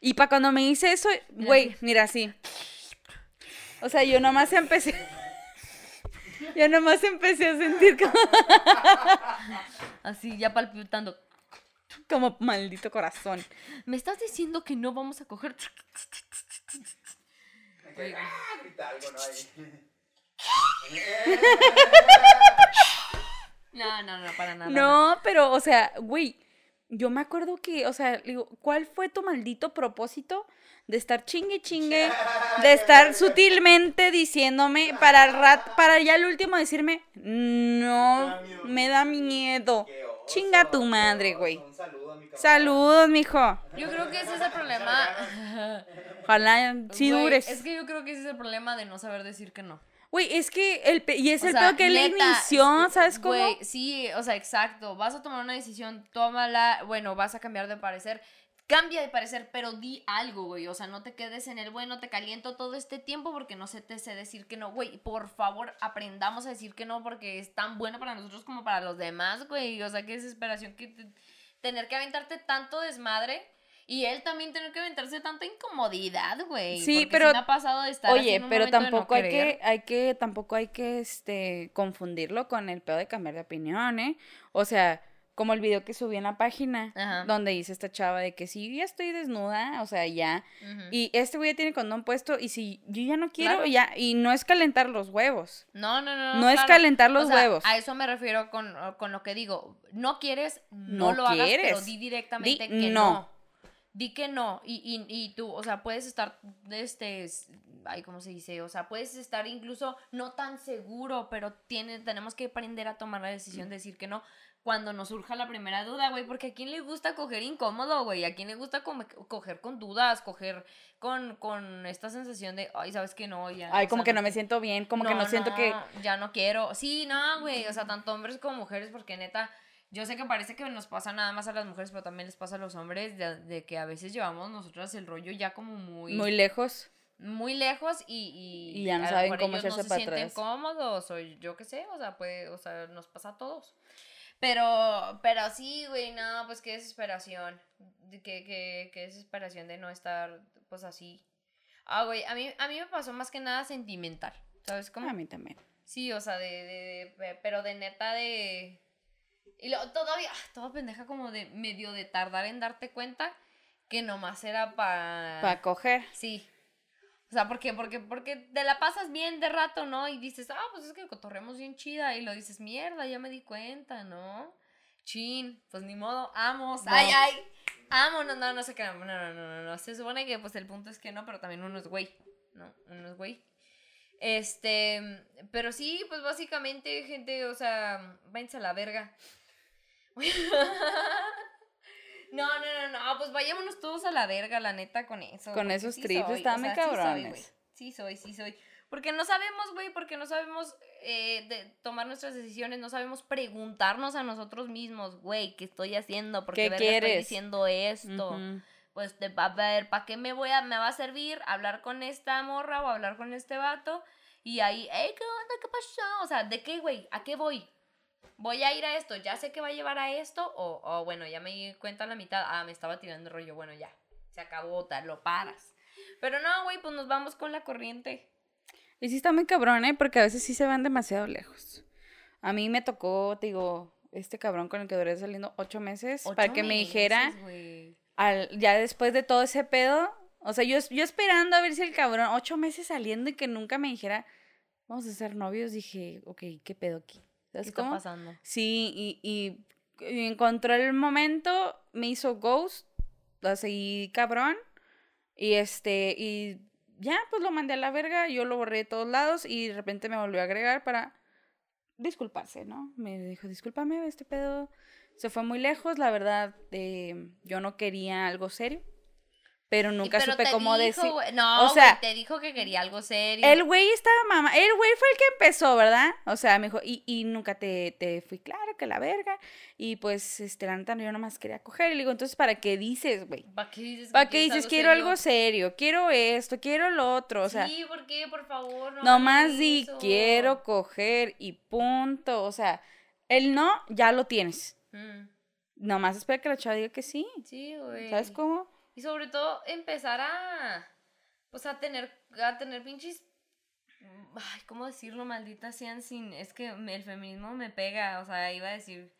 Y para cuando me hice eso, güey, mira así. O sea, yo nomás empecé. Yo nomás empecé a sentir como, Así, ya palpitando. como maldito corazón. ¿Me estás diciendo que no vamos a coger? Oiga. Ah. No, no, no, para nada. No, pero, o sea, güey, yo me acuerdo que, o sea, digo, ¿cuál fue tu maldito propósito de estar chingue chingue, de estar sutilmente diciéndome para el rat, para ya el último decirme, no, me da miedo. Chinga tu madre, güey. Saludos, mijo. Yo creo que ese es el problema. Ojalá sí Güey, dures. Es que yo creo que ese es el problema de no saber decir que no. Güey, es que el pe- y es O el sea, pedo que él neta, inició, es- ¿sabes cómo? Güey, sí, o sea, exacto. Vas a tomar una decisión, tómala. Bueno, vas a cambiar de parecer. Cambia de parecer, pero di algo, güey. O sea, no te quedes en el bueno, te caliento todo este tiempo porque no se te sé decir que no, güey. Por favor, aprendamos a decir que no porque es tan bueno para nosotros como para los demás, güey. O sea, qué desesperación que te- tener que aventarte tanto desmadre. Y él también tener que aventarse tanta incomodidad, güey. Sí, porque pero- me ha pasado de estar Oye, un pero momento de no tampoco hay querer. que, hay que, tampoco hay que, este, confundirlo con el pedo de cambiar de opinión, ¿eh? O sea, como el video que subí en la página, Ajá. donde dice esta chava de que sí, ya estoy desnuda, o sea, ya, y este güey ya tiene condón puesto, y si yo ya no quiero, Claro. ya, y no es calentar los huevos. No, no, no. No es claro. calentar los O sea, huevos. A eso me refiero con, con lo que digo. No quieres, no, No lo hagas, pero quieres. di directamente Di que no. no. Di que no. Y, y, y tú, o sea, puedes estar, este, ay, ¿cómo se dice? O sea, puedes estar incluso no tan seguro, pero tiene, tenemos que aprender a tomar la decisión de decir que no cuando nos surja la primera duda, güey, porque a quién le gusta coger incómodo, güey, a quién le gusta come- coger con dudas, coger con, con esta sensación de, ay, ¿sabes que no? Ya, Ay, como sea, que no me siento bien, como que no siento que... Ya no quiero. Sí, no, güey. O sea, tanto hombres como mujeres, porque neta, yo sé que parece que nos pasa nada más a las mujeres, pero también les pasa a los hombres, de, de que a veces llevamos nosotras el rollo ya como muy, Muy lejos. muy lejos y, y, Y ya no saben cómo ellos echarse no se para sienten atrás. cómodos o yo qué sé, o sea, puede, o sea, nos pasa a todos. Pero, pero sí, güey, no, pues qué desesperación. De Que, que, qué desesperación de no estar, pues así. Ah, güey, a mí, a mí me pasó más que nada sentimental. ¿Sabes cómo? A mí también. Sí, o sea, de, de, de- pero de neta de... Y lo, todavía, ah, toda pendeja como de medio de tardar en darte cuenta que nomás era para... Para coger. Sí. O sea, ¿por qué? Porque, porque te la pasas bien de rato, ¿no? Y dices, ah, pues es que cotorremos bien chida. Y lo dices, mierda, ya me di cuenta, ¿no? Chin, pues ni modo, amos. No. Ay, ay. Amo, no, no, no sé qué. No, no, no, no, no. Se supone que pues el punto es que no, pero también uno es güey. ¿No? Uno es güey. Este, pero sí, pues básicamente, gente, o sea, váyanse a la verga. No, no, no, no, pues vayámonos todos a la verga, la neta, con eso. Con esos sí trips están o sea, sí soy. Sí soy, sí soy. Porque no sabemos, güey, porque no sabemos eh, de tomar nuestras decisiones, no sabemos preguntarnos a nosotros mismos, güey, ¿qué estoy haciendo? ¿Por ¿Qué qué estoy diciendo esto? Pues va a ver, ¿para qué me voy a, me va a servir hablar con esta morra o hablar con este vato? Y ahí, hey, ¿qué onda? ¿Qué pasó? O sea, ¿de qué, güey? ¿A qué voy? Voy a ir a esto, ya sé que va a llevar a esto, o, o bueno, ya me di cuenta a la mitad, ah, me estaba tirando rollo, bueno, ya, se acabó, tal, lo paras. Pero no, güey, pues nos vamos con la corriente. Y sí está muy cabrón, ¿eh? Porque a veces sí se van demasiado lejos. A mí me tocó, te digo, este cabrón con el que duré saliendo ocho meses para Ocho que me meses, dijera, güey. al, ya después de todo ese pedo, o sea, yo, yo esperando a ver si el cabrón, ocho meses saliendo y que nunca me dijera, vamos a ser novios, dije, ok, ¿qué pedo aquí? ¿Qué ¿Sabes está cómo? pasando? Sí, y, y, y encontró el momento, me hizo ghost, la seguí cabrón, y este, y ya, pues lo mandé a la verga, yo lo borré de todos lados y de repente me volvió a agregar para disculparse, ¿no? Me dijo, discúlpame, este pedo se fue muy lejos, la verdad, eh, yo no quería algo serio, pero nunca Pero supe cómo decir. No, o sea, te dijo que quería algo serio. El güey estaba mamá, el güey fue el que empezó, ¿verdad? O sea, me dijo, y, y nunca te, te fui claro que la verga, y pues, este, la neta, yo nomás quería coger, y le digo, entonces, ¿para qué dices, güey? ¿Para qué dices, ¿Para qué dices, quiero serio? algo serio, quiero esto, quiero lo otro? O sea, sí, ¿por qué? Por favor, no nomás di, eso. quiero coger y punto. O sea, el no, ya lo tienes. Mm, Nomás espera que la chava diga que sí. Sí, güey. ¿Sabes cómo? Y sobre todo empezar a, pues a tener, a tener pinches, ay, ¿cómo decirlo? Maldita sean sin, es que el feminismo me pega, o sea, iba a decir,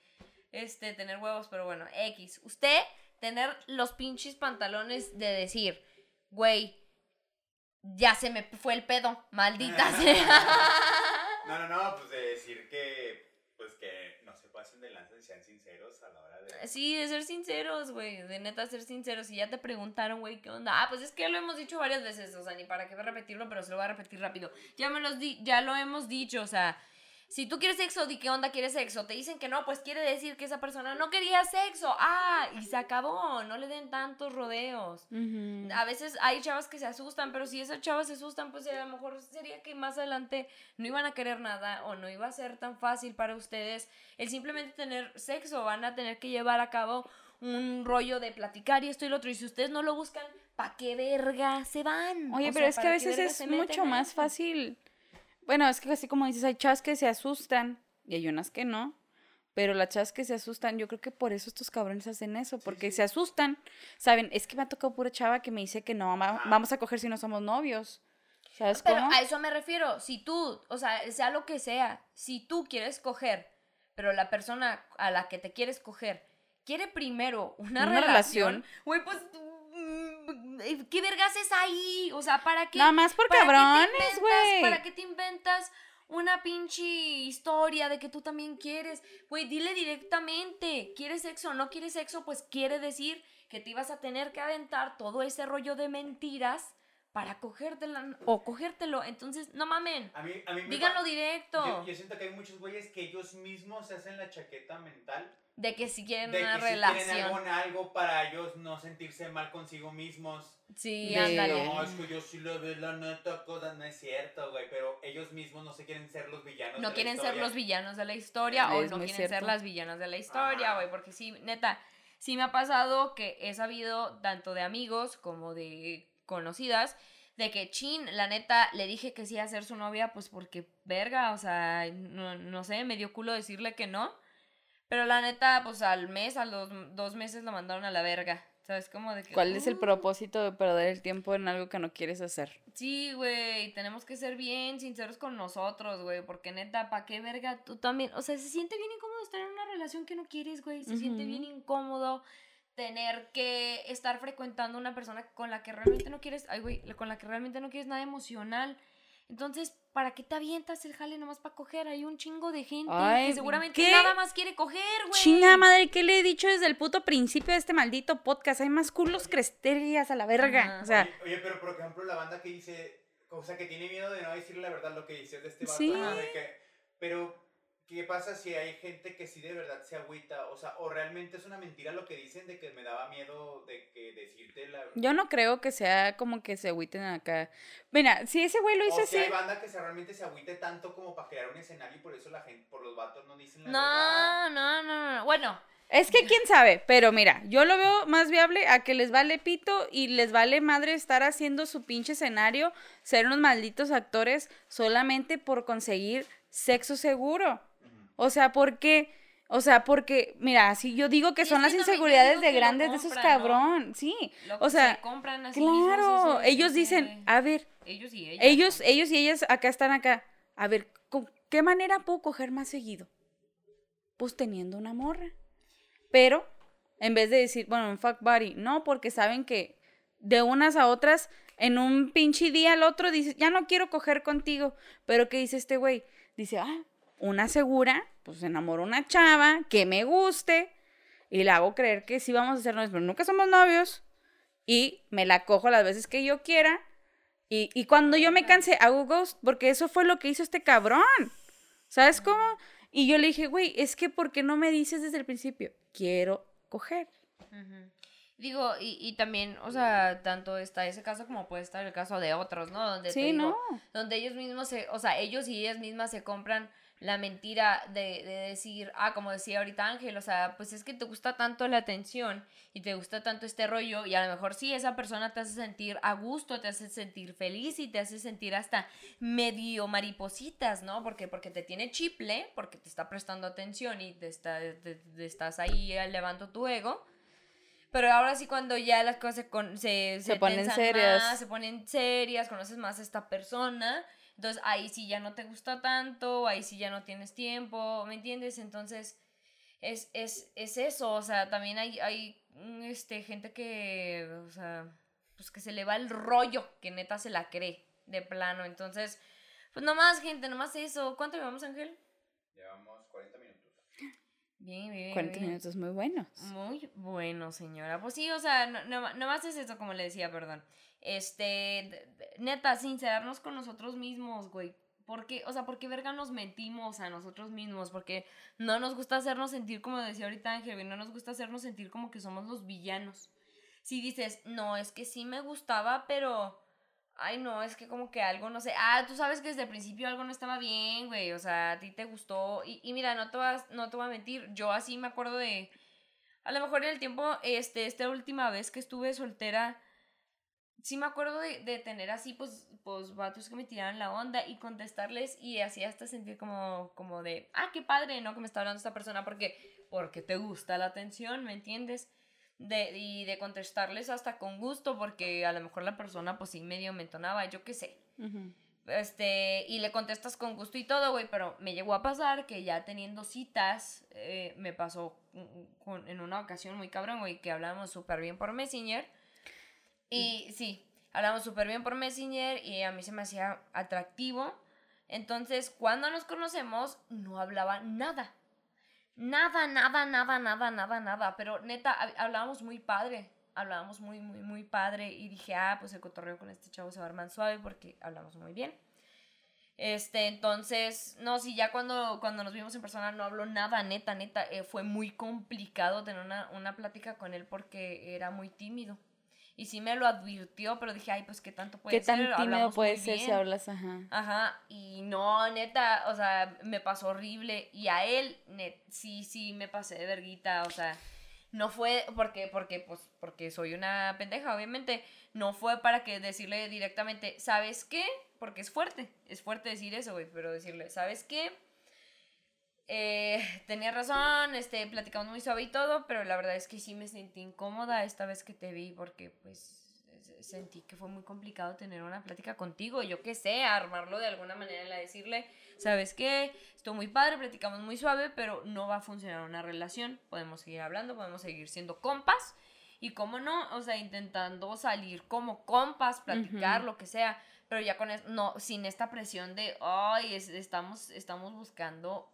este, tener huevos, pero bueno, X. Usted tener los pinches pantalones de decir, güey, ya se me fue el pedo, maldita sea. No, no, no, pues de decir que, pues que no se pasen de lanza y sean sinceros a la hora de... Sí, de ser sinceros, güey. De neta ser sinceros. Si ya te preguntaron, güey, ¿qué onda? Ah, pues es que lo hemos dicho varias veces, o sea, ni para qué repetirlo, pero se lo voy a repetir rápido. Ya me los di, ya lo hemos dicho, o sea, si tú quieres sexo, di qué onda quieres sexo. Te dicen que no, pues quiere decir que esa persona no quería sexo. Ah, y se acabó. No le den tantos rodeos. A veces hay chavas que se asustan, pero si esas chavas se asustan, pues a lo mejor sería que más adelante no iban a querer nada o no iba a ser tan fácil para ustedes el simplemente tener sexo. Van a tener que llevar a cabo un rollo de platicar y esto y lo otro. Y si ustedes no lo buscan, ¿pa' qué verga se van? Oye, O pero sea, es que a ¿para qué veces es mucho más fácil. Bueno, es que así como dices, hay chavas que se asustan y hay unas que no. Pero las chavas que se asustan, yo creo que por eso estos cabrones hacen eso, porque se asustan. Saben, es que me ha tocado pura chava que me dice que no, va- vamos a coger si no somos novios. ¿Sabes Pero cómo? a eso me refiero. Si tú, o sea, sea lo que sea, si tú quieres coger, pero la persona a la que te quieres coger quiere primero una, Una relación, güey, pues, ¿qué vergas es ahí? O sea, ¿para qué? Nada más por ¿para qué te cabrones, güey. ¿Para qué te inventas una pinche historia de que tú también quieres? Güey, dile directamente, ¿quieres sexo o no quieres sexo? Pues quiere decir que te ibas a tener que aventar todo ese rollo de mentiras para cogértela o cogértelo. Entonces, no mamen, A mí, a mí me díganlo directo. Yo, yo siento que hay muchos güeyes que ellos mismos se hacen la chaqueta mental de que si quieren de una que si quieren algo algo para ellos no sentirse mal consigo mismos. Sí, ándale. No, es que yo sí lo veo la neta, cosa no es cierto, güey, pero ellos mismos no se quieren ser los villanos. de No la quieren ser los villanos de la historia o no quieren ser las villanas de la historia, güey, porque sí, neta, sí me ha pasado que he sabido tanto de amigos como de conocidas de que chin, la neta, le dije que sí a ser su novia, pues porque verga, o sea, no, no sé, me dio culo decirle que no. Pero la neta, pues al mes, a los dos meses lo mandaron a la verga. ¿Sabes? Como de que. ¿Cuál es el "Uh". propósito de perder el tiempo en algo que no quieres hacer? Sí, güey, tenemos que ser bien sinceros con nosotros, güey, porque neta, ¿pa' qué verga tú también? O sea, se siente bien incómodo estar en una relación que no quieres, güey, se siente bien incómodo tener que estar frecuentando una persona con la que realmente no quieres, ay, güey, con la que realmente no quieres nada emocional. Entonces, ¿para qué te avientas el jale nomás para coger? Hay un chingo de gente Ay, que seguramente ¿qué? nada más quiere coger, güey. Chinga madre, ¿qué le he dicho desde el puto principio de este maldito podcast? Hay más culos que estrellas a la verga. O sea, Oye, oye, pero por ejemplo, la banda que dice, o sea, que tiene miedo de no decirle la verdad lo que dice de este vato, Sí. ¿no? De que, pero, ¿qué pasa si hay gente que sí de verdad se agüita? O sea, o realmente es una mentira lo que dicen de que me daba miedo de que decirte la yo no creo que sea como que se agüiten acá. Mira, si ese güey lo hizo o si así. hay banda que se realmente se agüite tanto como para crear un escenario y por eso la gente, por los vatos no dicen la No, verdad. no, no, no. Bueno, Es que quién sabe, pero mira, yo lo veo más viable a que les vale pito y les vale madre estar haciendo su pinche escenario, ser unos malditos actores solamente por conseguir sexo seguro. O sea, porque, o sea, porque, mira, si yo digo que Y son las que inseguridades de grandes de esos cabrón, sí. lo O sea, se compran a sí mismos claro, ellos dicen, a ver, ellos y ellas. ellos, ellos y ellas acá están acá. A ver, ¿con qué manera puedo coger más seguido? Pues teniendo una morra. Pero, en vez de decir, bueno, un fuck buddy, no, porque saben que de unas a otras, en un pinche día al otro, dices, ya no quiero coger contigo. Pero, ¿qué dice este güey? Dice, ah, una segura, pues enamoro a una chava que me guste y le hago creer que sí vamos a ser novios, pero nunca somos novios. Y me la cojo las veces que yo quiera Y, y cuando yo me cansé, hago ghost, porque eso fue lo que hizo este cabrón. ¿Sabes cómo? Y yo le dije, güey, es que ¿por qué no me dices desde el principio? Quiero coger. Digo, y, y también, o sea, tanto está ese caso como puede estar el caso de otros, ¿no? Donde te Sí, digo, no. donde ellos mismos se, o sea, ellos y ellas mismas se compran la mentira de, de decir, ah, como decía ahorita Ángel, o sea, pues es que te gusta tanto la atención y te gusta tanto este rollo y a lo mejor sí, esa persona te hace sentir a gusto, te hace sentir feliz y te hace sentir hasta medio maripositas, ¿no? Porque, porque te tiene chiple, porque te está prestando atención y te, está, te- te estás ahí elevando tu ego. Pero ahora sí cuando ya las cosas se, se, Se ponen tensan serias. más, se ponen serias, conoces más a esta persona, entonces ahí sí ya no te gusta tanto, ahí sí ya no tienes tiempo, ¿me entiendes? Entonces es, es, es eso, o sea, también hay, hay mm, este, gente que, o sea, pues que se le va el rollo, que neta se la cree de plano, entonces, pues nomás gente, nomás eso, ¿cuánto llevamos Ángel? Llevamos 40 minutos. Bien, bien, 40 bien. minutos muy buenos. Muy bueno, señora. Pues sí, o sea, no, no, nomás es eso, como le decía, perdón. Este, neta, sincerarnos con nosotros mismos, güey. Porque, o sea, ¿por qué verga nos mentimos a nosotros mismos? Porque no nos gusta hacernos sentir, como decía ahorita Ángel, no nos gusta hacernos sentir como que somos los villanos. Si dices, no, es que sí me gustaba, pero... Ay, no, es que como que algo, no sé. Ah, tú sabes que desde el principio algo no estaba bien, güey. O sea, a ti te gustó. Y, y mira, no te, vas, no te voy a mentir. Yo así me acuerdo de... A lo mejor en el tiempo, este, esta última vez que estuve soltera, sí me acuerdo de, de tener así, pues, pues, vatos que me tiraran la onda y contestarles y así hasta sentir como, como de, ah, qué padre, ¿no? Que me está hablando esta persona porque, porque te gusta la atención, ¿me entiendes? De, y de contestarles hasta con gusto porque a lo mejor la persona, pues, sí medio me entonaba, yo qué sé. Ujú. Este, y le contestas con gusto y todo, güey, pero me llegó a pasar que ya teniendo citas, eh, me pasó mm, con- en una ocasión muy cabrón, güey, que hablábamos súper bien por Messenger. Y sí, hablamos súper bien por Messenger y a mí se me hacía atractivo. Entonces, cuando nos conocemos, no hablaba nada. Nada, nada, nada, nada, nada, nada. Pero neta, hab- hablábamos muy padre. Hablábamos muy, muy, muy padre. Y dije, ah, pues el cotorreo con este chavo se va a armar suave porque hablamos muy bien. Este, entonces, no, sí, ya cuando, cuando nos vimos en persona no habló nada, neta, neta. eh, fue muy complicado tener una, una plática con él porque era muy tímido. Y sí me lo advirtió, pero dije, ay, pues qué tanto puede ¿Qué tan ser. tímido puede ser si bien". hablas? Ajá. Ajá, y no, neta, o sea, me pasó horrible. Y a él, net, sí, sí, me pasé de verguita, o sea, no fue porque, porque, pues, porque soy una pendeja, obviamente. No fue para que decirle directamente, ¿sabes qué? Porque es fuerte, es fuerte decir eso, güey, pero decirle, ¿sabes qué? Eh, tenía razón, este, platicamos muy suave y todo, pero la verdad es que sí me sentí incómoda esta vez que te vi porque pues se- sentí que fue muy complicado tener una plática contigo, yo qué sé, armarlo de alguna manera en la decirle, ¿sabes qué? Estoy muy padre, platicamos muy suave, pero no va a funcionar una relación, podemos seguir hablando, podemos seguir siendo compas y cómo no, o sea, intentando salir como compas, platicar, lo que sea, pero ya con no sin esta presión de, ay, es- estamos estamos buscando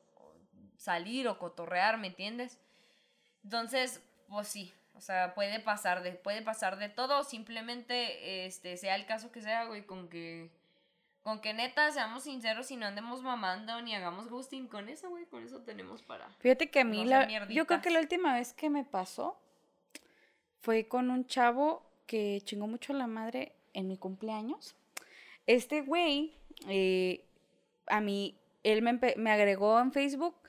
salir o cotorrear, ¿me entiendes? Entonces, pues sí, o sea, puede pasar de, puede pasar de todo, simplemente, este, sea el caso que sea, güey, con que, con que neta seamos sinceros y no andemos mamando ni hagamos ghosting con eso, güey, con eso tenemos para. Fíjate que a mí, la, yo creo que la última vez que me pasó fue con un chavo que chingó mucho la madre en mi cumpleaños. Este güey, eh, a mí, él me, me agregó en Facebook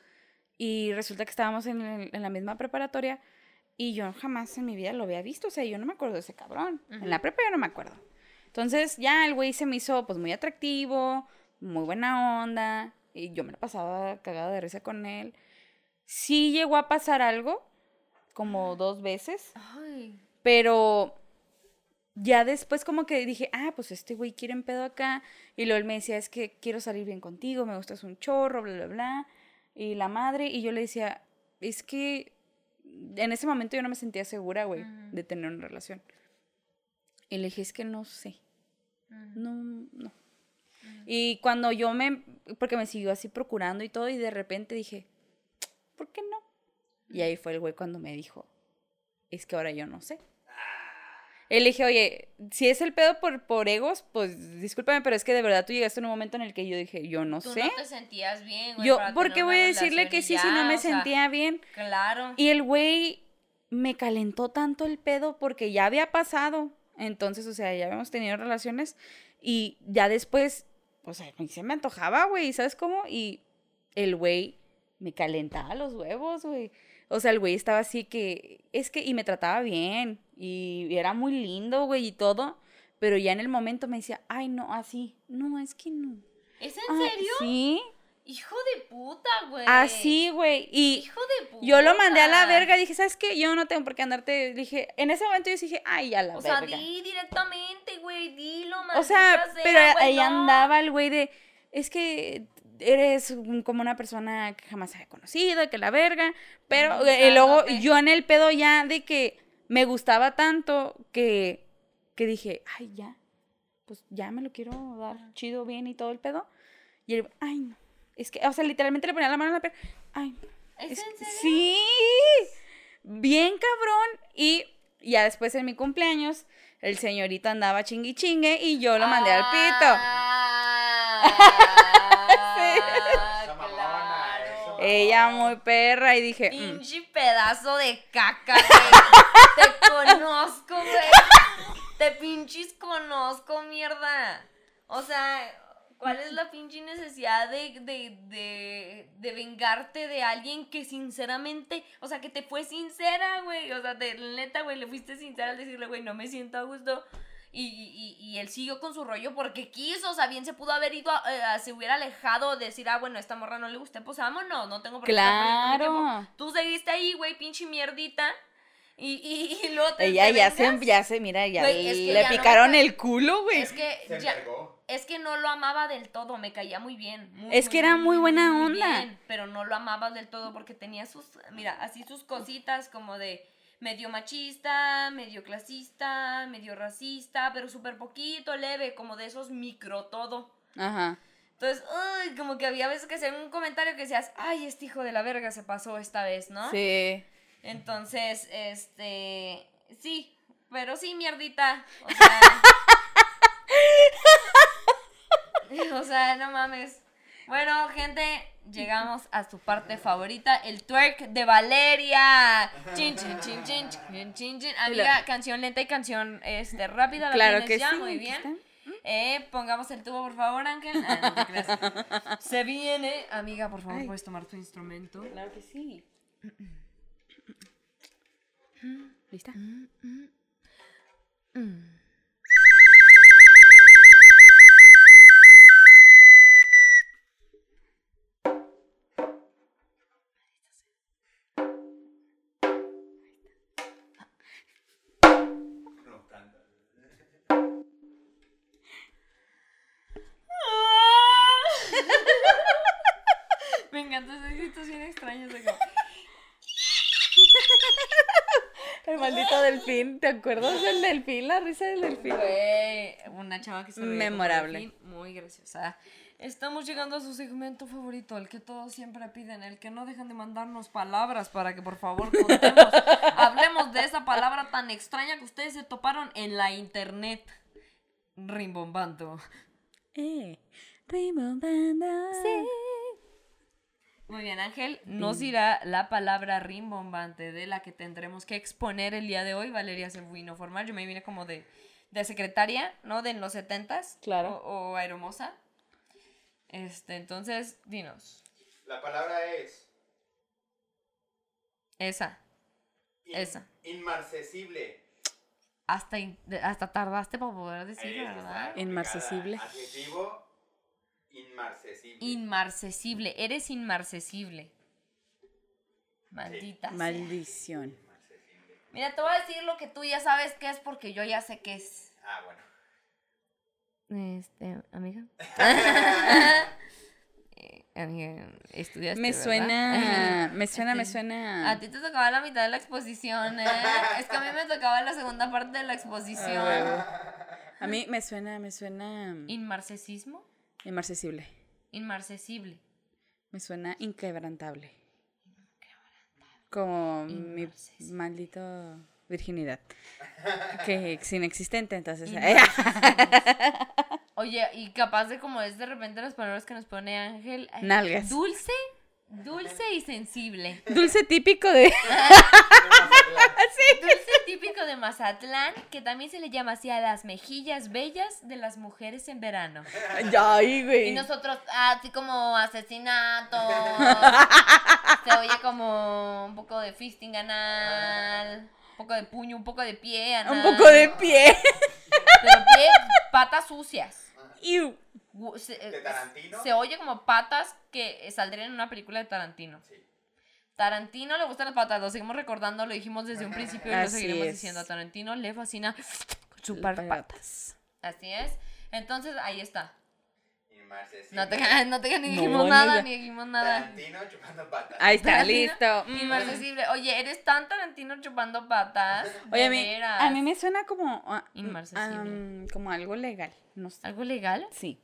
y resulta que estábamos en, el- en la misma preparatoria y yo jamás en mi vida lo había visto, o sea, yo no me acuerdo de ese cabrón. En la prepa yo no me acuerdo. Entonces ya el güey se me hizo pues muy atractivo, muy buena onda y yo me la pasaba cagada de risa con él. Sí llegó a pasar algo, como dos veces, Ay. pero ya después como que dije, ah, pues este güey quiere un pedo acá. Y luego él me decía, es que quiero salir bien contigo, me gustas un chorro, bla, bla, bla. Y la madre, y yo le decía, es que en ese momento yo no me sentía segura, güey, de tener una relación. Y le dije, es que no sé, no, no. Y cuando yo me, porque me siguió así procurando y todo, y de repente dije, ¿por qué no? Y ahí fue el güey cuando me dijo, es que ahora yo no sé. Le dije, oye, si es el pedo por, por egos, pues discúlpame, pero es que de verdad tú llegaste en un momento en el que yo dije, yo no Tú sé. no te sentías bien, güey. yo, ¿por qué voy a decirle que sí si no me sea, sentía bien? Claro. Y el güey me calentó tanto el pedo porque ya había pasado. Entonces, o sea, ya habíamos tenido relaciones y ya después, o sea, a mí se me antojaba, güey, ¿sabes cómo? Y el güey me calentaba los huevos, güey. O sea, el güey estaba así que, es que, y me trataba bien, y era muy lindo, güey, y todo, pero ya en el momento me decía, ay, no, así, no, es que no. ¿Es en Ay, serio? Sí, Hijo de puta, güey. así, güey, y Hijo de puta. yo lo mandé a la verga, dije, ¿sabes qué? Yo no tengo por qué andarte, dije, en ese momento yo dije, ay, a la O sea, verga. di directamente, güey, dilo, o sea, pero ahí no. andaba el güey de, es que eres como una persona que jamás había conocido, que la verga, pero eh, luego usándote. yo en el pedo ya de que me gustaba tanto que, que dije, ay, ya, pues ya me lo quiero dar chido, bien y todo el pedo. Y él, ay, no, es que, o sea, literalmente le ponía la mano en la pierna, ay, no. ¿Es Es en que- serio? sí, bien cabrón. Y ya después en mi cumpleaños, el señorito andaba chingui chingue y yo lo mandé al pito. Ella muy perra y dije, mm, Pinche pedazo de caca, güey. Te conozco, güey. Te pinches conozco, mierda. O sea, ¿cuál es la pinche necesidad de, de, de, de vengarte de alguien que sinceramente, o sea, que te fue sincera, güey? O sea, de, neta, güey, le fuiste sincera al decirle, güey, no me siento a gusto. Y, y, y él siguió con su rollo porque quiso, o sea, bien se pudo haber ido, a- eh, a- se hubiera alejado, decir, ah, bueno, a esta morra no le gusta, pues vámonos, no tengo por qué claro. Tú seguiste ahí, güey, pinche mierdita. Y, y, y luego te Ella te ya se, ya se, mira, ya Güey, es que le ya picaron el culo, güey. Es que Se ya, es que no lo amaba del todo, me caía muy bien. muy, Es que era muy buena onda. bien, pero no lo amaba del todo porque tenía sus, mira, así sus cositas como de medio machista, medio clasista, medio racista, pero súper poquito, leve, como de esos micro todo. Ajá. Entonces, uy, como que había veces que hacían un comentario que decías, ay, este hijo de la verga se pasó esta vez, ¿no? Sí. Entonces, este, sí, pero sí, mierdita. O sea, o sea, no mames. Bueno, gente, llegamos a su parte favorita, el twerk de Valeria. Chin, chin, chin, chin, chin, chin, chin. Amiga, canción lenta y canción este, rápida. ¿la Claro que ya? sí. Muy bien. Eh, pongamos el tubo, por favor, Ángel. Ah, no te creas. Se viene. Amiga, por favor, Ay. puedes tomar tu instrumento. Claro que sí. ¿Lista? No, encanta ese grito bien extraño. ese como- El maldito delfín, ¿te acuerdas del delfín? La risa del delfín. Güey, una chava que se reía Memorable. delfín, Muy graciosa. Estamos llegando a su segmento favorito, el que todos siempre piden, el que no dejan de mandarnos palabras para que por favor contemos. Hablemos de esa palabra tan extraña que ustedes se toparon en la internet. Rimbombando. Eh, rimbombando. Muy bien, Ángel. Nos dirá la palabra rimbombante de la que tendremos que exponer el día de hoy. Valeria se vino formal. Yo me vine como de, de secretaria, ¿no? De en los setentas. Claro. O, o aeromosa. Este, entonces, dinos. La palabra es. Esa. in- Esa. Inmarcesible. Hasta, in- hasta tardaste para poder decirlo, ¿verdad? Inmarcesible. Adjetivo. Inmarcesible. Inmarcesible. Eres inmarcesible. Maldita. sea. Maldición. Mira, te voy a decir lo que tú ya sabes que es porque yo ya sé que es. Ah, bueno. Este, amiga. Eh, amiga, estudiaste. Me ¿verdad? suena, me suena, me suena. A ti te tocaba la mitad de la exposición, ¿eh? Es que a mí me tocaba la segunda parte de la exposición. A mí me suena, me suena ¿Inmarcesismo? Inmarcesible. Inmarcesible. Me suena inquebrantable. Como mi maldito virginidad. Que es inexistente, entonces. Oye, y capaz de como es de repente las palabras que nos pone Ángel. ay, Nalgas. Dulce, dulce y sensible. Dulce típico de. Dulce típico de Mazatlán, que también se le llama así a las mejillas bellas de las mujeres en verano. Ay, güey. Y nosotros, ah, así como asesinato. se oye como un poco de fisting anal. Un poco de puño, un poco de pie anal. Un poco de pie. Pero pie, patas sucias. Iu. Se, ¿De Tarantino? se oye como patas que saldrían en una película de Tarantino. Sí. Tarantino le gustan las patas, lo seguimos recordando, lo dijimos desde un principio y lo seguiremos es. diciendo. A Tarantino le fascina chupar patas. Así es. Entonces, ahí está. Inmarcesible. No te, no te ni No, dijimos nada, ni dijimos nada. Tarantino chupando patas. Ahí está, Tarantino, listo. Mm. Inmarcesible. Oye, eres tan Tarantino chupando patas. Oye, a mí, veras. a mí me suena como. ah, Inmarcesible. am, como algo legal. No sé. ¿Algo legal? Sí.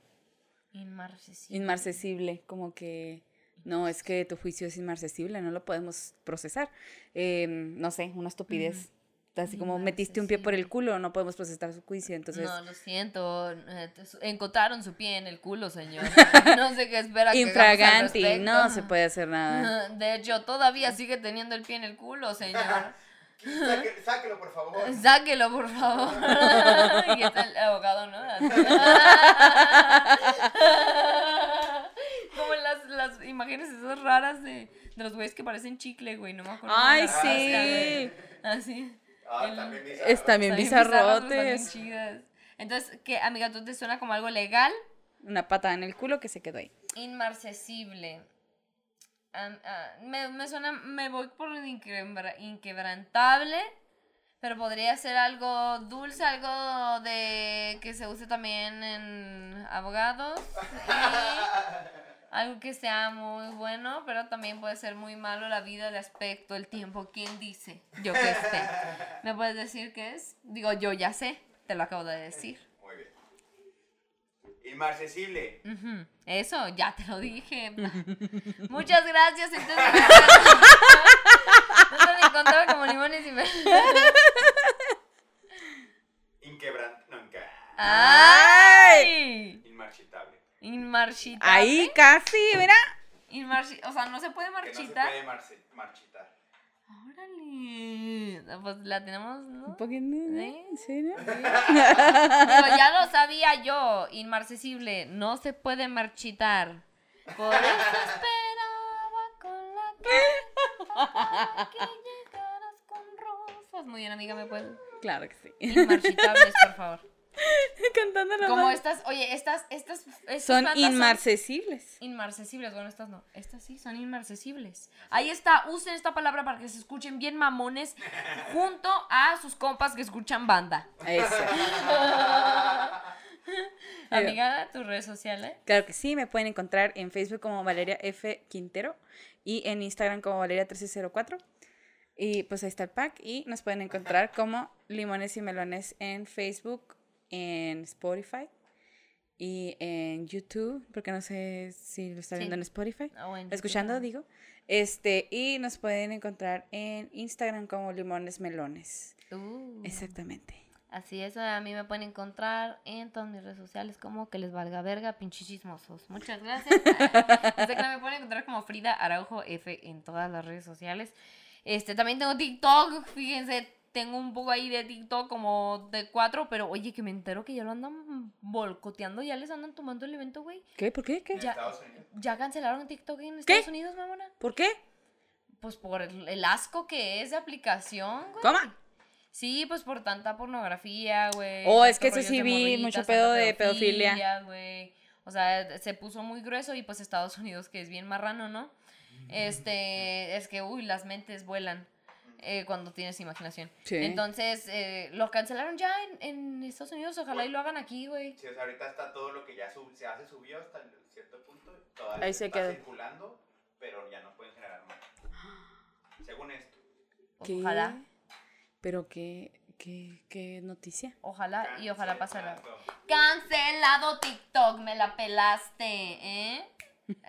Inmarcesible. Inmarcesible. Como que. No, es que tu juicio es inmarcesible, no lo podemos procesar. Eh, no sé, una estupidez. Así como metiste un pie por el culo, no podemos procesar su juicio. Entonces, No, lo siento. eh, Encontraron su pie en el culo, señor. No sé qué espera que al infraganti, no se puede hacer nada. De hecho, todavía sigue teniendo el pie en el culo, señor. Sáque- sáquelo, por favor. Sáquelo, por favor. y está el abogado, ¿no? Como en las, las imágenes esas raras de, de los güeyes que parecen chicle, güey. No me acuerdo. Ay, sí. Así. Ah, El- también bizarro. Está bien Están bizarros, están bien bizarrotes. chidas. Entonces, ¿qué, amiga? ¿Tú te suena como algo legal? Una patada en el culo que se quedó ahí. Inmarcesible. Ah, me, me suena, me voy por inquebra- inquebrantable, pero podría ser algo dulce, algo de que se use también en abogados. y algo que sea muy bueno, pero también puede ser muy malo la vida, el aspecto, el tiempo. ¿Quién dice? Yo qué sé. ¿Me puedes decir qué es? Digo, yo ya sé, te lo acabo de decir. Muy bien. Inmarcesible. Ujú, Eso, ya te lo dije. Muchas gracias. Entonces, entonces me encontraba como limones y me... Inquebrant... No. ¡Ay! Inmarchitable. Inmarchitable. Ahí casi, mira. Inmarchi- O sea, no se puede Que no se marchitar. puede marchitar. Órale. Pues la tenemos, ¿no? Un poquito, ¿no? ¿Sí? Sí, ¿no? Digo, ya lo sabía yo. Inmarcesible. No se puede marchitar. Por eso esperaba con la cara que llegaras con rosas. Muy bien, amiga, ¿me puedes? Claro que sí. Inmarchitables, por favor. Cantando la Como estas, oye, estas, estas, estas Son inmarcesibles. Inmarcesibles, bueno, estas no. Estas sí, son inmarcesibles. Ahí está, usen esta palabra para que se escuchen bien mamones junto a sus compas que escuchan banda. Eso. Amiga, tus redes sociales. Claro que sí, me pueden encontrar en Facebook como Valeria F. Quintero y en Instagram como Valeria1304. Y pues ahí está el pack. Y nos pueden encontrar como Limones y Melones en Facebook, en Spotify y en YouTube, porque no sé si lo está Sí. viendo en Spotify. O en Escuchando, YouTube. digo. Este, y nos pueden encontrar en Instagram como Limones Melones. Uh, Exactamente. Así es, a mí me pueden encontrar en todas mis redes sociales como que les valga verga, pinches chismosos. Muchas gracias. Instagram me pueden encontrar como Frida Araujo F en todas las redes sociales. Este, también tengo TikTok, fíjense, tengo un poco ahí de TikTok como de cuatro, pero oye, que me entero que ya lo andan volcoteando, ya les andan tomando el evento, güey. ¿Qué? ¿Por qué? ¿Qué? Ya. Cancelaron TikTok en ¿Qué? Estados Unidos, mamona. ¿Por qué? Pues por el, el asco que es de aplicación, güey. ¿Cómo? Sí, pues por tanta pornografía, güey. Oh, es que eso sí vi, morritas, mucho pedo de pedofilia. güey. O sea, se puso muy grueso y pues Estados Unidos, que es bien marrano, ¿no? Este, es que, uy, las mentes vuelan eh, cuando tienes imaginación. Sí. Entonces, eh, lo cancelaron ya en, en Estados Unidos, ojalá y lo hagan aquí, güey. Sí, o sea, ahorita está todo lo que ya sub- se hace subió hasta cierto punto. Todavía Ahí se está quedó. circulando, pero ya no pueden generar más. Según esto. Pues ¿Qué? ojalá, ¿Pero qué, qué, qué noticia? ojalá y ojalá. Cancelado. Cancelado TikTok, me la pelaste, ¿eh?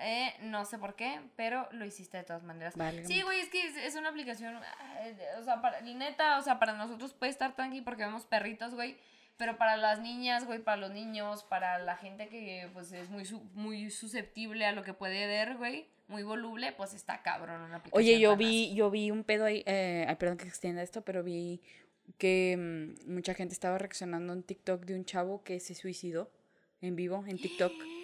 Eh, no sé por qué, pero lo hiciste de todas maneras. Sí, güey, es que es, es una aplicación, eh, o sea, para, neta, o sea, para nosotros puede estar tranqui porque vemos perritos, güey, pero para las niñas, güey, para los niños, para la gente que, pues, es muy, su- muy susceptible a lo que puede ver, güey, muy voluble, pues está cabrón una aplicación. Oye, yo vi, yo vi un pedo ahí, eh, ay, perdón que extienda esto, pero vi que mm, mucha gente estaba reaccionando en TikTok de un chavo que se suicidó en vivo, en TikTok,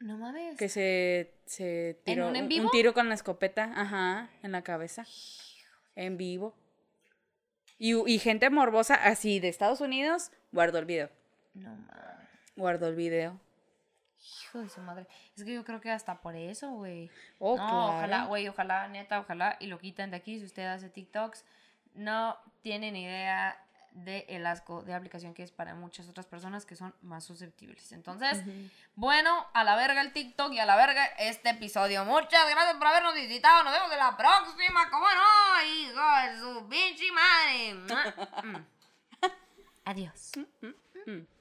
No mames. que se, se tiró un en un- vivo? un tiro con la escopeta, ajá, en la cabeza, en vivo. Y, y gente morbosa así de Estados Unidos guardó el video, No mames. guardó el video. Hijo de su madre. Es que yo creo que hasta por eso, güey. Oh, no, claro. ojalá, güey, ojalá, neta, ojalá, y lo quiten de aquí si usted hace TikToks. No tienen idea de el asco de aplicación que es para muchas otras personas que son más susceptibles. Entonces, bueno, a la verga el TikTok y a la verga este episodio. Muchas gracias por habernos visitado. Nos vemos en la próxima. ¿Cómo no? Hijo de su pinche madre. Mua. Mm. Adiós. Mm.